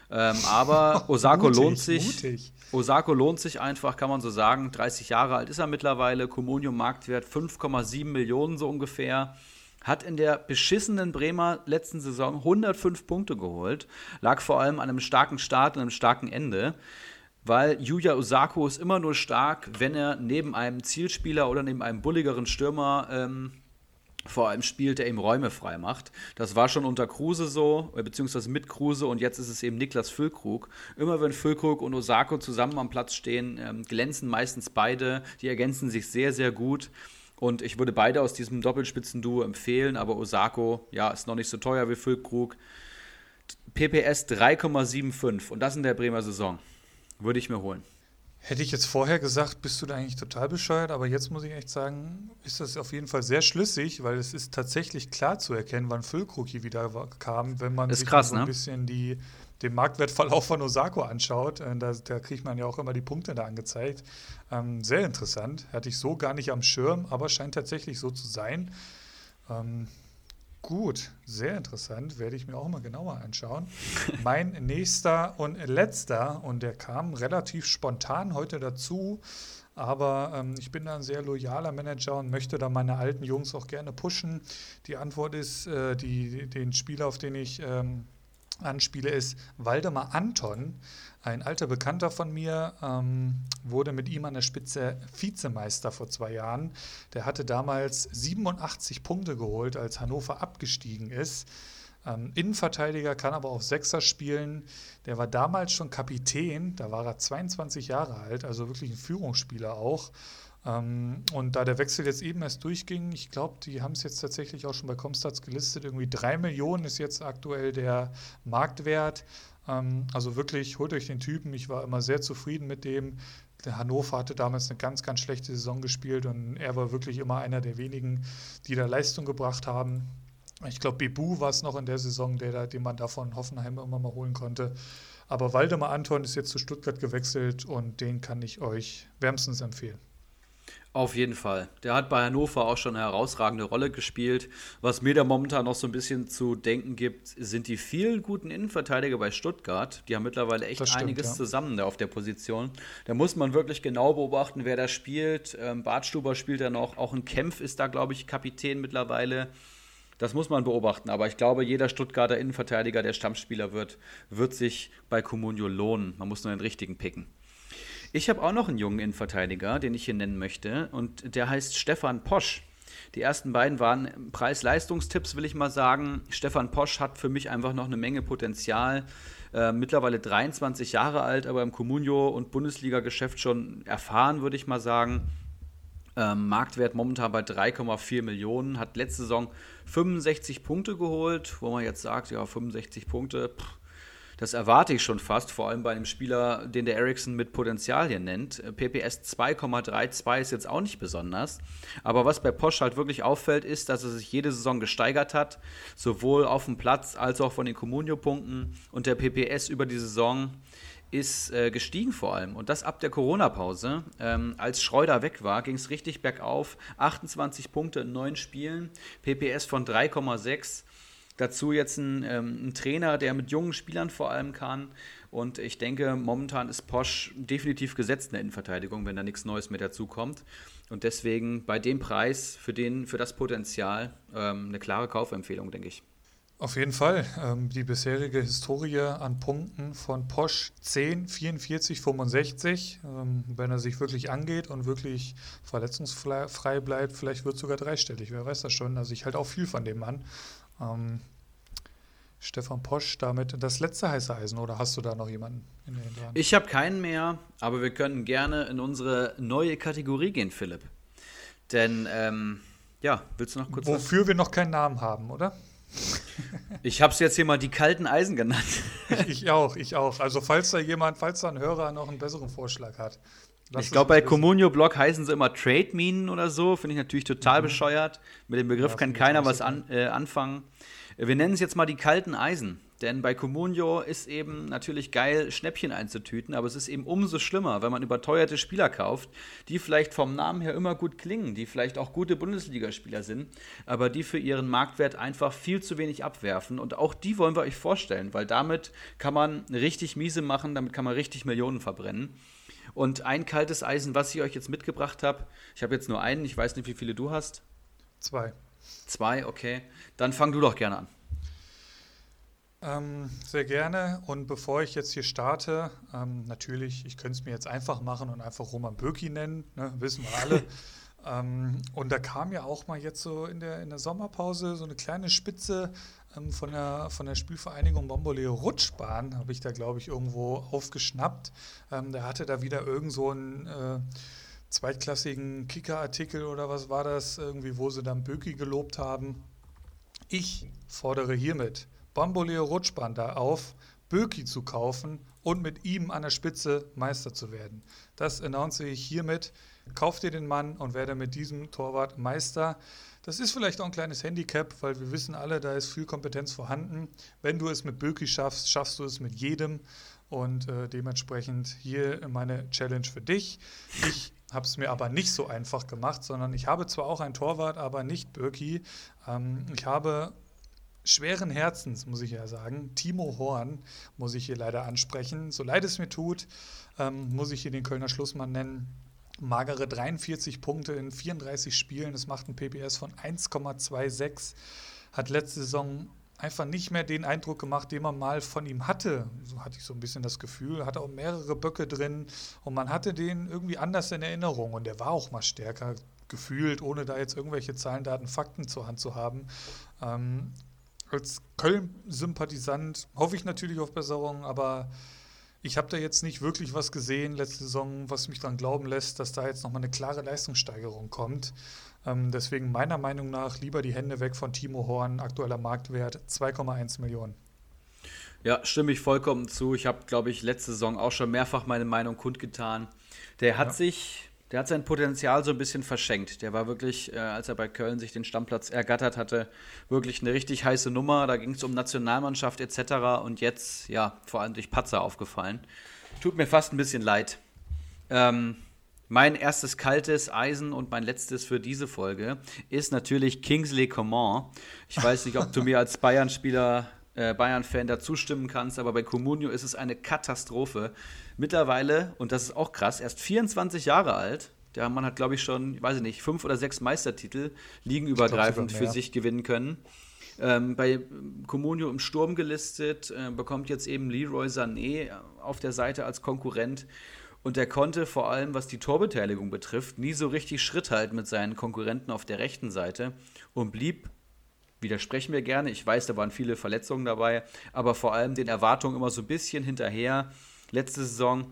Ähm, aber Osako mutig, lohnt sich. Mutig. Osako lohnt sich einfach, kann man so sagen. 30 Jahre alt ist er mittlerweile. Comunio Marktwert 5,7 Millionen so ungefähr. Hat in der beschissenen Bremer letzten Saison 105 Punkte geholt. Lag vor allem an einem starken Start und einem starken Ende. Weil Yuya Osako ist immer nur stark, wenn er neben einem Zielspieler oder neben einem bulligeren Stürmer ähm, vor allem spielt, der ihm Räume frei macht. Das war schon unter Kruse so, äh, beziehungsweise mit Kruse und jetzt ist es eben Niklas Füllkrug. Immer wenn Füllkrug und Osako zusammen am Platz stehen, ähm, glänzen meistens beide. Die ergänzen sich sehr, sehr gut. Und ich würde beide aus diesem Doppelspitzenduo empfehlen, aber Osako, ja, ist noch nicht so teuer wie Füllkrug. PPS 3,75 und das in der Bremer Saison. Würde ich mir holen. Hätte ich jetzt vorher gesagt, bist du da eigentlich total bescheuert, aber jetzt muss ich echt sagen, ist das auf jeden Fall sehr schlüssig, weil es ist tatsächlich klar zu erkennen, wann Füllkrug hier wieder kam, wenn man ist sich krass, so ein ne? bisschen die, den Marktwertverlauf von Osako anschaut. Äh, da, da, kriegt man ja auch immer die Punkte da angezeigt. Ähm, sehr interessant, hatte ich so gar nicht am Schirm, aber scheint tatsächlich so zu sein. Ähm, Gut, sehr interessant, werde ich mir auch mal genauer anschauen. mein nächster und letzter, und der kam relativ spontan heute dazu, aber ähm, ich bin da ein sehr loyaler Manager und möchte da meine alten Jungs auch gerne pushen. Die Antwort ist, äh, die, den Spieler, auf den ich ähm, anspiele, ist Waldemar Anton. Ein alter Bekannter von mir ähm, wurde mit ihm an der Spitze Vizemeister vor zwei Jahren. Der hatte damals 87 Punkte geholt, als Hannover abgestiegen ist. Ähm, Innenverteidiger kann aber auch Sechser spielen. Der war damals schon Kapitän, da war er 22 Jahre alt, also wirklich ein Führungsspieler auch. Ähm, und da der Wechsel jetzt eben erst durchging, ich glaube, die haben es jetzt tatsächlich auch schon bei Comstats gelistet, irgendwie drei Millionen ist jetzt aktuell der Marktwert. Ähm, also wirklich, holt euch den Typen. Ich war immer sehr zufrieden mit dem. Der Hannover hatte damals eine ganz, ganz schlechte Saison gespielt und er war wirklich immer einer der wenigen, die da Leistung gebracht haben. Ich glaube, Bebu war es noch in der Saison, der da, den man da von Hoffenheim immer mal holen konnte. Aber Waldemar Anton ist jetzt zu Stuttgart gewechselt und den kann ich euch wärmstens empfehlen. Auf jeden Fall. Der hat bei Hannover auch schon eine herausragende Rolle gespielt. Was mir da momentan noch so ein bisschen zu denken gibt, sind die vielen guten Innenverteidiger bei Stuttgart. Die haben mittlerweile echt stimmt, einiges ja. zusammen da auf der Position. Da muss man wirklich genau beobachten, wer da spielt. Ähm, Bartstuber spielt da noch. Auch ein Kempf ist da, glaube ich, Kapitän mittlerweile. Das muss man beobachten. Aber ich glaube, jeder Stuttgarter Innenverteidiger, der Stammspieler wird, wird sich bei Comunio lohnen. Man muss nur den richtigen picken. Ich habe auch noch einen jungen Innenverteidiger, den ich hier nennen möchte, und der heißt Stefan Posch. Die ersten beiden waren Preis-Leistungstipps, will ich mal sagen. Stefan Posch hat für mich einfach noch eine Menge Potenzial. Äh, mittlerweile 23 Jahre alt, aber im Comunio- und Bundesliga-Geschäft schon erfahren, würde ich mal sagen. Ähm, Marktwert momentan bei 3,4 Millionen, hat letzte Saison 65 Punkte geholt, wo man jetzt sagt, ja, 65 Punkte, pff, das erwarte ich schon fast, vor allem bei einem Spieler, den der Ericsson mit Potenzialien nennt. PPS 2,32 ist jetzt auch nicht besonders. Aber was bei Posch halt wirklich auffällt, ist, dass er sich jede Saison gesteigert hat, sowohl auf dem Platz als auch von den Comunio-Punkten. Und der PPS über die Saison ist äh, gestiegen vor allem. Und das ab der Corona-Pause. Ähm, als Schreuder weg war, ging es richtig bergauf. 28 Punkte in neun Spielen, PPS von 3,6. Dazu jetzt ein, ähm, ein Trainer, der mit jungen Spielern vor allem kann. Und ich denke, momentan ist Posch definitiv gesetzt in der Innenverteidigung, wenn da nichts Neues mehr dazu kommt. Und deswegen bei dem Preis, für, den, für das Potenzial, ähm, eine klare Kaufempfehlung, denke ich. Auf jeden Fall. Ähm, die bisherige Historie an Punkten von Posch 10, 44, 65. Ähm, wenn er sich wirklich angeht und wirklich verletzungsfrei bleibt, vielleicht wird es sogar dreistellig. Wer weiß das schon. Also ich halte auch viel von dem Mann. Ähm, Stefan Posch damit das letzte heiße Eisen oder hast du da noch jemanden in der Hinterhand? Ich habe keinen mehr, aber wir können gerne in unsere neue Kategorie gehen, Philipp. Denn, ähm, ja, willst du noch kurz. Wofür sagen? wir noch keinen Namen haben, oder? Ich habe es jetzt hier mal die kalten Eisen genannt. ich, ich, auch, ich auch. Also falls da jemand, falls da ein Hörer noch einen besseren Vorschlag hat. Ich glaube, bei Communio Blog heißen sie immer Trade Minen oder so. Finde ich natürlich total mhm. bescheuert. Mit dem Begriff ja, kann keiner was an, äh, anfangen. Wir nennen es jetzt mal die kalten Eisen. Denn bei Comunio ist eben natürlich geil, Schnäppchen einzutüten, aber es ist eben umso schlimmer, wenn man überteuerte Spieler kauft, die vielleicht vom Namen her immer gut klingen, die vielleicht auch gute Bundesligaspieler sind, aber die für ihren Marktwert einfach viel zu wenig abwerfen. Und auch die wollen wir euch vorstellen, weil damit kann man richtig miese machen, damit kann man richtig Millionen verbrennen. Und ein kaltes Eisen, was ich euch jetzt mitgebracht habe, ich habe jetzt nur einen, ich weiß nicht, wie viele du hast. Zwei. Zwei, okay. Dann fang du doch gerne an. Ähm, sehr gerne. Und bevor ich jetzt hier starte, ähm, natürlich, ich könnte es mir jetzt einfach machen und einfach Roman Böki nennen, ne, wissen wir alle. ähm, und da kam ja auch mal jetzt so in der, in der Sommerpause so eine kleine Spitze ähm, von, der, von der Spielvereinigung Bomboleo Rutschbahn, habe ich da, glaube ich, irgendwo aufgeschnappt. Ähm, der hatte da wieder irgend so einen äh, zweitklassigen Kicker-Artikel oder was war das, irgendwie, wo sie dann Böki gelobt haben. Ich fordere hiermit Bamboleo Rutschbahn auf, Böki zu kaufen und mit ihm an der Spitze Meister zu werden. Das announce ich hiermit. Kauft ihr den Mann und werde mit diesem Torwart Meister. Das ist vielleicht auch ein kleines Handicap, weil wir wissen alle, da ist viel Kompetenz vorhanden. Wenn du es mit Böki schaffst, schaffst du es mit jedem. Und äh, dementsprechend hier meine Challenge für dich. Ich habe es mir aber nicht so einfach gemacht, sondern ich habe zwar auch einen Torwart, aber nicht Böki. Ähm, ich habe schweren Herzens, muss ich ja sagen. Timo Horn muss ich hier leider ansprechen. So leid es mir tut, ähm, muss ich hier den Kölner Schlussmann nennen. Magere 43 Punkte in 34 Spielen, das macht ein PPS von 1,26. Hat letzte Saison einfach nicht mehr den Eindruck gemacht, den man mal von ihm hatte. So hatte ich so ein bisschen das Gefühl. Hatte auch mehrere Böcke drin und man hatte den irgendwie anders in Erinnerung und der war auch mal stärker gefühlt, ohne da jetzt irgendwelche Zahlen, Daten, Fakten zur Hand zu haben. Ähm, als Köln-Sympathisant hoffe ich natürlich auf Besserung, aber ich habe da jetzt nicht wirklich was gesehen letzte Saison, was mich dann glauben lässt, dass da jetzt nochmal eine klare Leistungssteigerung kommt. Ähm, deswegen meiner Meinung nach lieber die Hände weg von Timo Horn, aktueller Marktwert 2,1 Millionen. Ja, stimme ich vollkommen zu. Ich habe, glaube ich, letzte Saison auch schon mehrfach meine Meinung kundgetan. Der hat ja. sich der hat sein Potenzial so ein bisschen verschenkt. Der war wirklich, äh, als er bei Köln sich den Stammplatz ergattert hatte, wirklich eine richtig heiße Nummer. Da ging es um Nationalmannschaft etc. Und jetzt, ja, vor allem durch Patzer aufgefallen. Tut mir fast ein bisschen leid. Ähm, mein erstes kaltes Eisen und mein letztes für diese Folge ist natürlich Kingsley Coman. Ich weiß nicht, ob du mir als Bayern-Spieler, äh, Bayern-Fan da zustimmen kannst, aber bei Comunio ist es eine Katastrophe mittlerweile, und das ist auch krass, erst 24 Jahre alt. Der Mann hat, glaube ich, schon, weiß ich nicht, fünf oder sechs Meistertitel liegenübergreifend für sich gewinnen können. Ähm, bei Comunio im Sturm gelistet, äh, bekommt jetzt eben Leroy Sané auf der Seite als Konkurrent. Und er konnte vor allem, was die Torbeteiligung betrifft, nie so richtig Schritt halten mit seinen Konkurrenten auf der rechten Seite und blieb, widersprechen wir gerne, ich weiß, da waren viele Verletzungen dabei, aber vor allem den Erwartungen immer so ein bisschen hinterher letzte Saison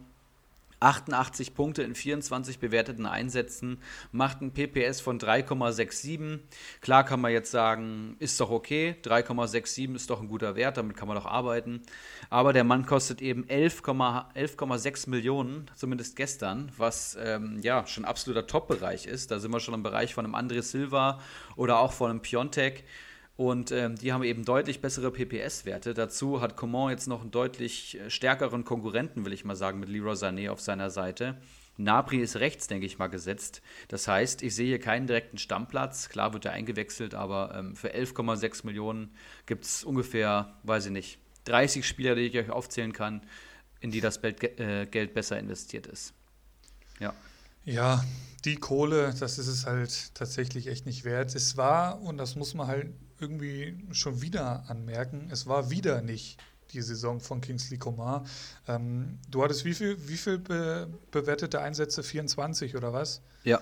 88 Punkte in 24 bewerteten Einsätzen, macht ein PPS von 3,67. Klar kann man jetzt sagen, ist doch okay, 3,67 ist doch ein guter Wert, damit kann man doch arbeiten. Aber der Mann kostet eben 11,6 11, Millionen, zumindest gestern, was ähm, ja schon absoluter Top-Bereich ist. Da sind wir schon im Bereich von einem André Silva oder auch von einem Piontek. Und ähm, die haben eben deutlich bessere PPS-Werte. Dazu hat Coman jetzt noch einen deutlich äh, stärkeren Konkurrenten, will ich mal sagen, mit Leroy Sané auf seiner Seite. Nabri ist rechts, denke ich mal, gesetzt. Das heißt, ich sehe hier keinen direkten Stammplatz. Klar wird er eingewechselt, aber ähm, für 11,6 Millionen gibt es ungefähr, weiß ich nicht, 30 Spieler, die ich euch aufzählen kann, in die das äh, Geld besser investiert ist. Ja. Ja, die Kohle, das ist es halt tatsächlich echt nicht wert. Es war, und das muss man halt irgendwie schon wieder anmerken, es war wieder nicht die Saison von Kingsley Coman. Ähm, du hattest wie viel, wie viel be bewertete Einsätze? 24 oder was? Ja.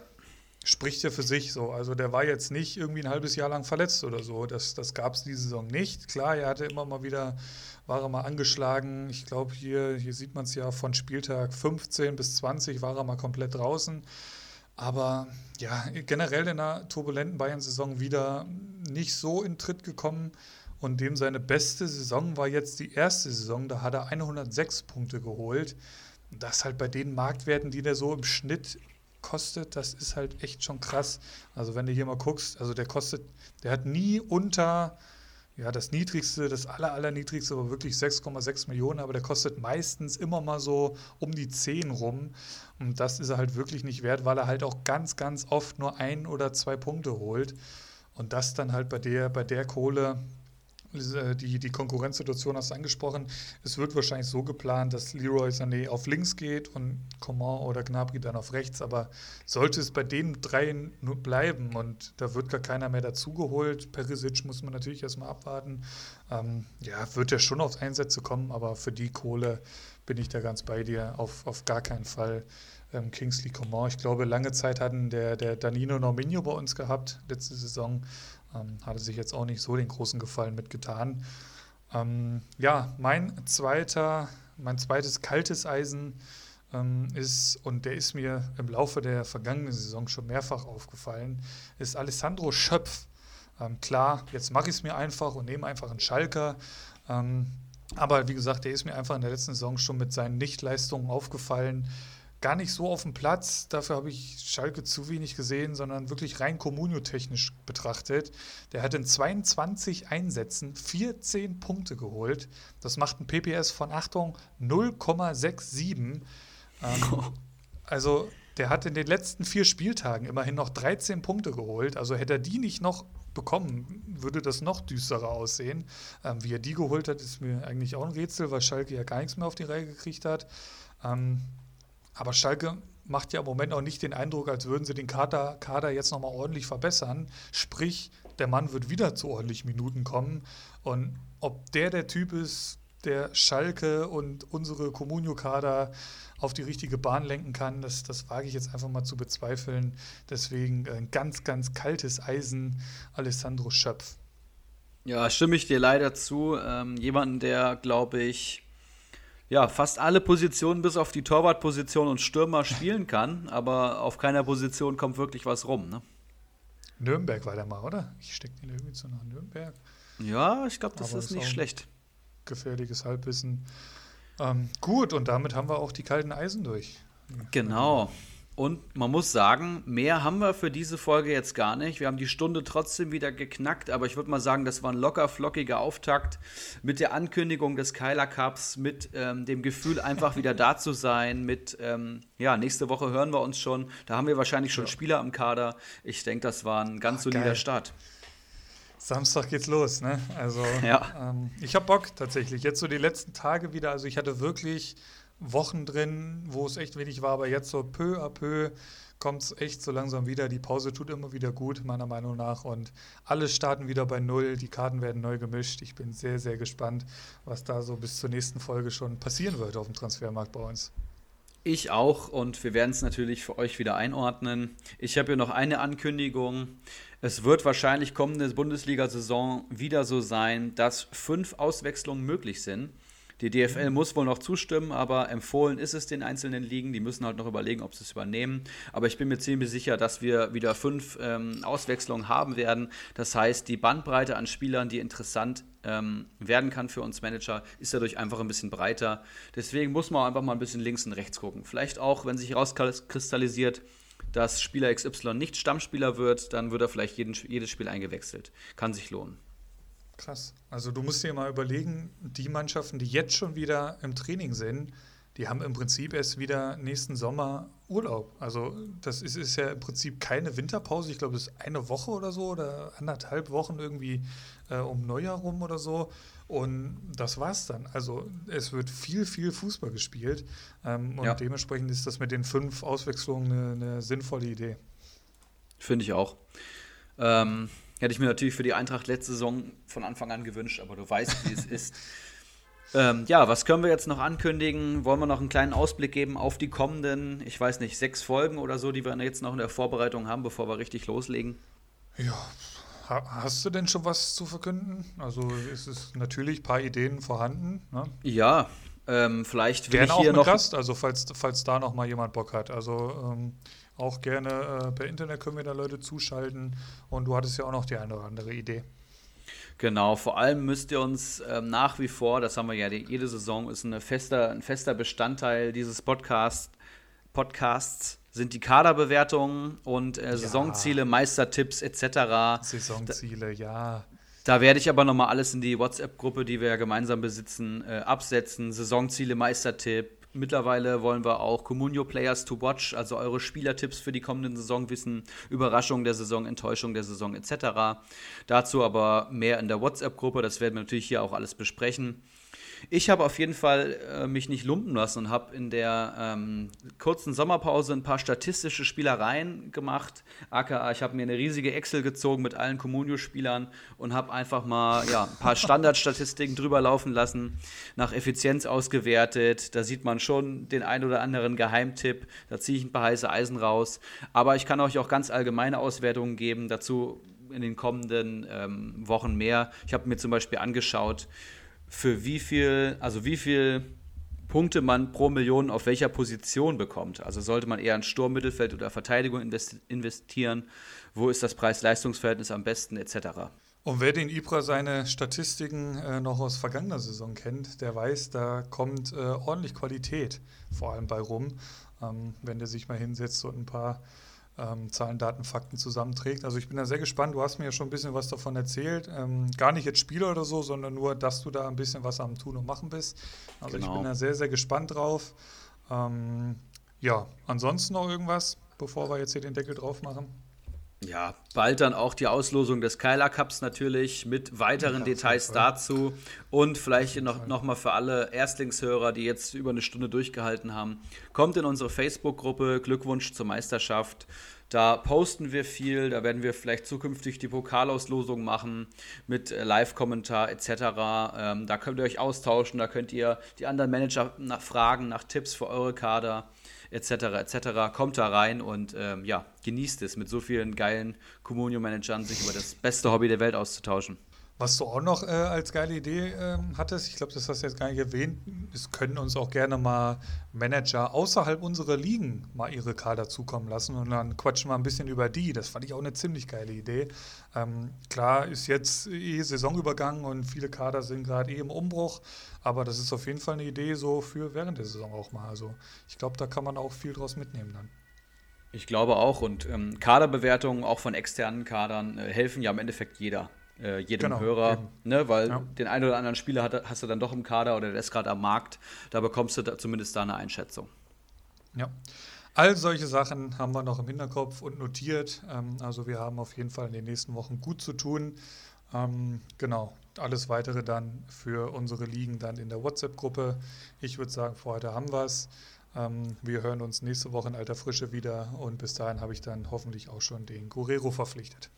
Spricht ja für sich so. Also der war jetzt nicht irgendwie ein halbes Jahr lang verletzt oder so. Das, das gab es diese Saison nicht. Klar, er hatte immer mal wieder, war er mal angeschlagen. Ich glaube, hier, hier sieht man es ja von Spieltag 15 bis 20 war er mal komplett draußen. Aber ja, generell in einer turbulenten Bayern-Saison wieder nicht so in Tritt gekommen. Und dem seine beste Saison war jetzt die erste Saison, da hat er 106 Punkte geholt. Das halt bei den Marktwerten, die der so im Schnitt kostet, das ist halt echt schon krass. Also wenn du hier mal guckst, also der kostet, der hat nie unter, ja, das niedrigste, das aller, allerniedrigste war wirklich 6,6 Millionen, aber der kostet meistens immer mal so um die 10 rum. Und das ist er halt wirklich nicht wert, weil er halt auch ganz, ganz oft nur ein oder zwei Punkte holt. Und das dann halt bei der, bei der Kohle, die, die Konkurrenzsituation hast du angesprochen. Es wird wahrscheinlich so geplant, dass Leroy Sané auf links geht und Coman oder Gnabry dann auf rechts. Aber sollte es bei den dreien nur bleiben und da wird gar keiner mehr dazugeholt, Perisic muss man natürlich erstmal abwarten, ähm, ja, wird er schon auf Einsätze kommen, aber für die Kohle bin ich da ganz bei dir, auf, auf gar keinen Fall. Ähm, Kingsley Coman. Ich glaube, lange Zeit hatten der, der Danino Norminho bei uns gehabt, letzte Saison. Ähm, hatte sich jetzt auch nicht so den großen Gefallen mitgetan. Ähm, ja, mein zweiter, mein zweites kaltes Eisen ähm, ist, und der ist mir im Laufe der vergangenen Saison schon mehrfach aufgefallen, ist Alessandro Schöpf. Ähm, klar, jetzt mache ich es mir einfach und nehme einfach einen Schalker. Ähm, aber wie gesagt, der ist mir einfach in der letzten Saison schon mit seinen Nichtleistungen aufgefallen gar nicht so auf dem Platz. Dafür habe ich Schalke zu wenig gesehen, sondern wirklich rein kommunio-technisch betrachtet. Der hat in 22 Einsätzen 14 Punkte geholt. Das macht ein PPS von, Achtung, 0,67. Ähm, also der hat in den letzten vier Spieltagen immerhin noch 13 Punkte geholt. Also hätte er die nicht noch bekommen, würde das noch düsterer aussehen. Ähm, wie er die geholt hat, ist mir eigentlich auch ein Rätsel, weil Schalke ja gar nichts mehr auf die Reihe gekriegt hat. Ähm, aber Schalke macht ja im Moment auch nicht den Eindruck, als würden sie den Kader, Kader jetzt nochmal ordentlich verbessern. Sprich, der Mann wird wieder zu ordentlichen Minuten kommen. Und ob der der Typ ist, der Schalke und unsere Comunio-Kader auf die richtige Bahn lenken kann, das, das wage ich jetzt einfach mal zu bezweifeln. Deswegen ein ganz, ganz kaltes Eisen, Alessandro Schöpf. Ja, stimme ich dir leider zu. Ähm, jemanden, der, glaube ich, ja, fast alle Positionen bis auf die Torwartposition und Stürmer spielen kann, aber auf keiner Position kommt wirklich was rum. Ne? Nürnberg war der mal, oder? Ich stecke den irgendwie so nach Nürnberg. Ja, ich glaube, das aber ist nicht schlecht. Gefährliches Halbwissen. Ähm, gut, und damit haben wir auch die kalten Eisen durch. Genau. Und man muss sagen, mehr haben wir für diese Folge jetzt gar nicht. Wir haben die Stunde trotzdem wieder geknackt, aber ich würde mal sagen, das war ein locker flockiger Auftakt mit der Ankündigung des Kyler Cups, mit ähm, dem Gefühl, einfach wieder da zu sein, mit, ähm, ja, nächste Woche hören wir uns schon. Da haben wir wahrscheinlich schon ja. Spieler am Kader. Ich denke, das war ein ganz Ach, solider geil. Start. Samstag geht's los, ne? Also, ja. ähm, ich habe Bock tatsächlich. Jetzt so die letzten Tage wieder. Also, ich hatte wirklich Wochen drin, wo es echt wenig war, aber jetzt so peu à peu kommt es echt so langsam wieder. Die Pause tut immer wieder gut, meiner Meinung nach. Und alle starten wieder bei Null. Die Karten werden neu gemischt. Ich bin sehr, sehr gespannt, was da so bis zur nächsten Folge schon passieren wird auf dem Transfermarkt bei uns. Ich auch und wir werden es natürlich für euch wieder einordnen. Ich habe hier noch eine Ankündigung. Es wird wahrscheinlich kommende Bundesliga-Saison wieder so sein, dass fünf Auswechslungen möglich sind. Die DFL muss wohl noch zustimmen, aber empfohlen ist es den einzelnen Ligen. Die müssen halt noch überlegen, ob sie es übernehmen. Aber ich bin mir ziemlich sicher, dass wir wieder fünf ähm, Auswechslungen haben werden. Das heißt, die Bandbreite an Spielern, die interessant ähm, werden kann für uns Manager, ist dadurch einfach ein bisschen breiter. Deswegen muss man einfach mal ein bisschen links und rechts gucken. Vielleicht auch, wenn sich herauskristallisiert, dass Spieler XY nicht Stammspieler wird, dann wird er vielleicht jeden, jedes Spiel eingewechselt. Kann sich lohnen. Krass. Also du musst dir mal überlegen, die Mannschaften, die jetzt schon wieder im Training sind, die haben im Prinzip erst wieder nächsten Sommer Urlaub. Also das ist, ist ja im Prinzip keine Winterpause. Ich glaube, es ist eine Woche oder so oder anderthalb Wochen irgendwie äh, um Neujahr rum oder so. Und das war's dann. Also es wird viel, viel Fußball gespielt. Ähm, und Ja. dementsprechend ist das mit den fünf Auswechslungen eine, eine sinnvolle Idee. Finde ich auch. Ähm, hätte ich mir natürlich für die Eintracht letzte Saison von Anfang an gewünscht, aber du weißt, wie es ist. Ähm, ja, was können wir jetzt noch ankündigen? Wollen wir noch einen kleinen Ausblick geben auf die kommenden, ich weiß nicht, sechs Folgen oder so, die wir jetzt noch in der Vorbereitung haben, bevor wir richtig loslegen? Ja, hast du denn schon was zu verkünden? Also es ist natürlich ein paar Ideen vorhanden. Ne? Ja, ähm, vielleicht will Gerne ich auch hier mit noch. Gast, also falls, falls da noch mal jemand Bock hat. Also ähm, auch gerne äh, per Internet können wir da Leute zuschalten. Und du hattest ja auch noch die eine oder andere Idee. Genau, vor allem müsst ihr uns ähm, nach wie vor, das haben wir ja die, jede Saison, ist eine fester, ein fester Bestandteil dieses Podcast, Podcasts, sind die Kaderbewertungen und äh, Saisonziele, Meistertipps etc. Saisonziele, ja. Da werde ich aber nochmal alles in die WhatsApp-Gruppe, die wir ja gemeinsam besitzen, äh, absetzen. Saisonziele, Meistertipp. Mittlerweile wollen wir auch Comunio Players to Watch, also eure Spielertipps für die kommenden Saison wissen, Überraschung der Saison, Enttäuschung der Saison etc. Dazu aber mehr in der WhatsApp-Gruppe, das werden wir natürlich hier auch alles besprechen. Ich habe auf jeden Fall äh, mich nicht lumpen lassen und habe in der ähm, kurzen Sommerpause ein paar statistische Spielereien gemacht. AKA, ich habe mir eine riesige Excel gezogen mit allen Comunio-Spielern und habe einfach mal ja, ein paar Standardstatistiken drüber laufen lassen, nach Effizienz ausgewertet. Da sieht man schon den ein oder anderen Geheimtipp. Da ziehe ich ein paar heiße Eisen raus. Aber ich kann euch auch ganz allgemeine Auswertungen geben. Dazu in den kommenden ähm, Wochen mehr. Ich habe mir zum Beispiel angeschaut, für wie viel, also wie viel Punkte man pro Million auf welcher Position bekommt. Also sollte man eher in Sturm, Mittelfeld oder Verteidigung invest investieren? Wo ist das Preis-Leistungs-Verhältnis am besten, etc. Und wer den Ibra seine Statistiken äh, noch aus vergangener Saison kennt, der weiß, da kommt äh, ordentlich Qualität vor allem bei rum, ähm, wenn der sich mal hinsetzt und ein paar ähm, Zahlen, Daten, Fakten zusammenträgt. Also ich bin da sehr gespannt. Du hast mir ja schon ein bisschen was davon erzählt. Ähm, gar nicht jetzt Spieler oder so, sondern nur, dass du da ein bisschen was am Tun und Machen bist. Also ich Genau. bin da sehr, sehr gespannt drauf. Ähm, ja, ansonsten noch irgendwas, bevor wir jetzt hier den Deckel drauf machen? Ja, bald dann auch die Auslosung des Kyler Cups natürlich mit weiteren Ja, Details dazu und vielleicht noch, noch mal für alle Erstlingshörer, die jetzt über eine Stunde durchgehalten haben, kommt in unsere Facebook-Gruppe Glückwunsch zur Meisterschaft. Da posten wir viel, da werden wir vielleicht zukünftig die Pokalauslosung machen mit äh, Live-Kommentar etc. Ähm, da könnt ihr euch austauschen, da könnt ihr die anderen Manager nach fragen, nach Tipps für eure Kader etc. etc. Kommt da rein und ähm, ja, genießt es, mit so vielen geilen Communio-Managern sich über das beste Hobby der Welt auszutauschen. Was du auch noch äh, als geile Idee ähm, hattest, ich glaube, das hast du jetzt gar nicht erwähnt, es können uns auch gerne mal Manager außerhalb unserer Ligen mal ihre Kader zukommen lassen und dann quatschen wir ein bisschen über die. Das fand ich auch eine ziemlich geile Idee. Ähm, klar ist jetzt eh Saisonübergang und viele Kader sind gerade eh im Umbruch, aber das ist auf jeden Fall eine Idee so für während der Saison auch mal. Also ich glaube, da kann man auch viel draus mitnehmen dann. Ich glaube auch und ähm, Kaderbewertungen auch von externen Kadern äh, helfen ja im Endeffekt jeder. Äh, jedem Genau, Hörer, eben. ne, weil Ja. den einen oder anderen Spieler hat, hast du dann doch im Kader oder der ist gerade am Markt. Da bekommst du da zumindest da eine Einschätzung. Ja. All solche Sachen haben wir noch im Hinterkopf und notiert. Ähm, also wir haben auf jeden Fall in den nächsten Wochen gut zu tun. Ähm, genau. Alles weitere dann für unsere Ligen dann in der WhatsApp-Gruppe. Ich würde sagen, für heute haben wir es. Ähm, wir hören uns nächste Woche in alter Frische wieder und bis dahin habe ich dann hoffentlich auch schon den Guerrero verpflichtet.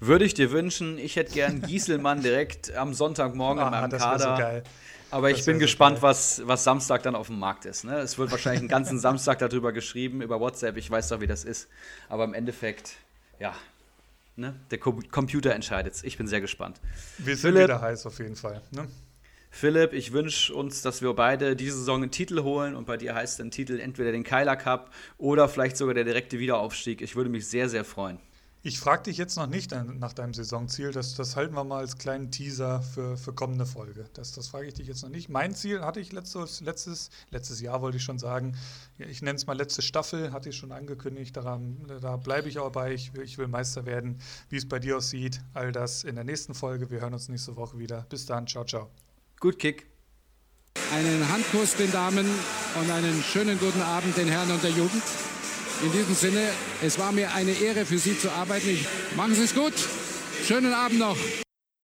Würde ich dir wünschen, ich hätte gern Gieselmann direkt am Sonntagmorgen in Ah, meinem das wär so Kader. geil. Aber ich Das bin wär so gespannt, geil. was, was Samstag dann auf dem Markt ist. Ne? Es wird wahrscheinlich einen ganzen Samstag darüber geschrieben, über WhatsApp. Ich weiß doch, wie das ist. Aber im Endeffekt, ja, ne? der Co Computer entscheidet Ich bin sehr gespannt. Wir sind Philipp. wieder heiß auf jeden Fall. Ne? Philipp, ich wünsche uns, dass wir beide diese Saison einen Titel holen. Und bei dir heißt ein Titel entweder den Keiler Cup oder vielleicht sogar der direkte Wiederaufstieg. Ich würde mich sehr, sehr freuen. Ich frage dich jetzt noch nicht nach deinem Saisonziel. Das, das halten wir mal als kleinen Teaser für, für kommende Folge. Das, das frage ich dich jetzt noch nicht. Mein Ziel hatte ich letztes, letztes, letztes Jahr, wollte ich schon sagen. Ich nenne es mal letzte Staffel, hatte ich schon angekündigt. Daran, da bleibe ich auch bei. Ich ich will Meister werden. Wie es bei dir aussieht, all das in der nächsten Folge. Wir hören uns nächste Woche wieder. Bis dann. Ciao, ciao. Gut Kick. Einen Handkuss den Damen und einen schönen guten Abend den Herren und der Jugend. In diesem Sinne, es war mir eine Ehre für Sie zu arbeiten. Ich, machen Sie es gut. Schönen Abend noch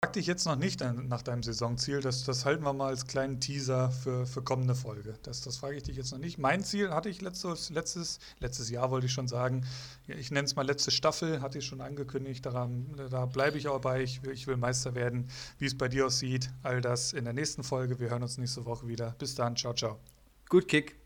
frag dich jetzt noch nicht nach deinem Saisonziel. Das, das halten wir mal als kleinen Teaser für, für kommende Folge. Das, das frage ich dich jetzt noch nicht. Mein Ziel hatte ich letztes, letztes, letztes Jahr, wollte ich schon sagen. Ich nenne es mal letzte Staffel, hatte ich schon angekündigt. Daran, da bleibe ich auch bei. Ich will, ich will Meister werden. Wie es bei dir aussieht, all das in der nächsten Folge. Wir hören uns nächste Woche wieder. Bis dann. Ciao, ciao. Gut Kick.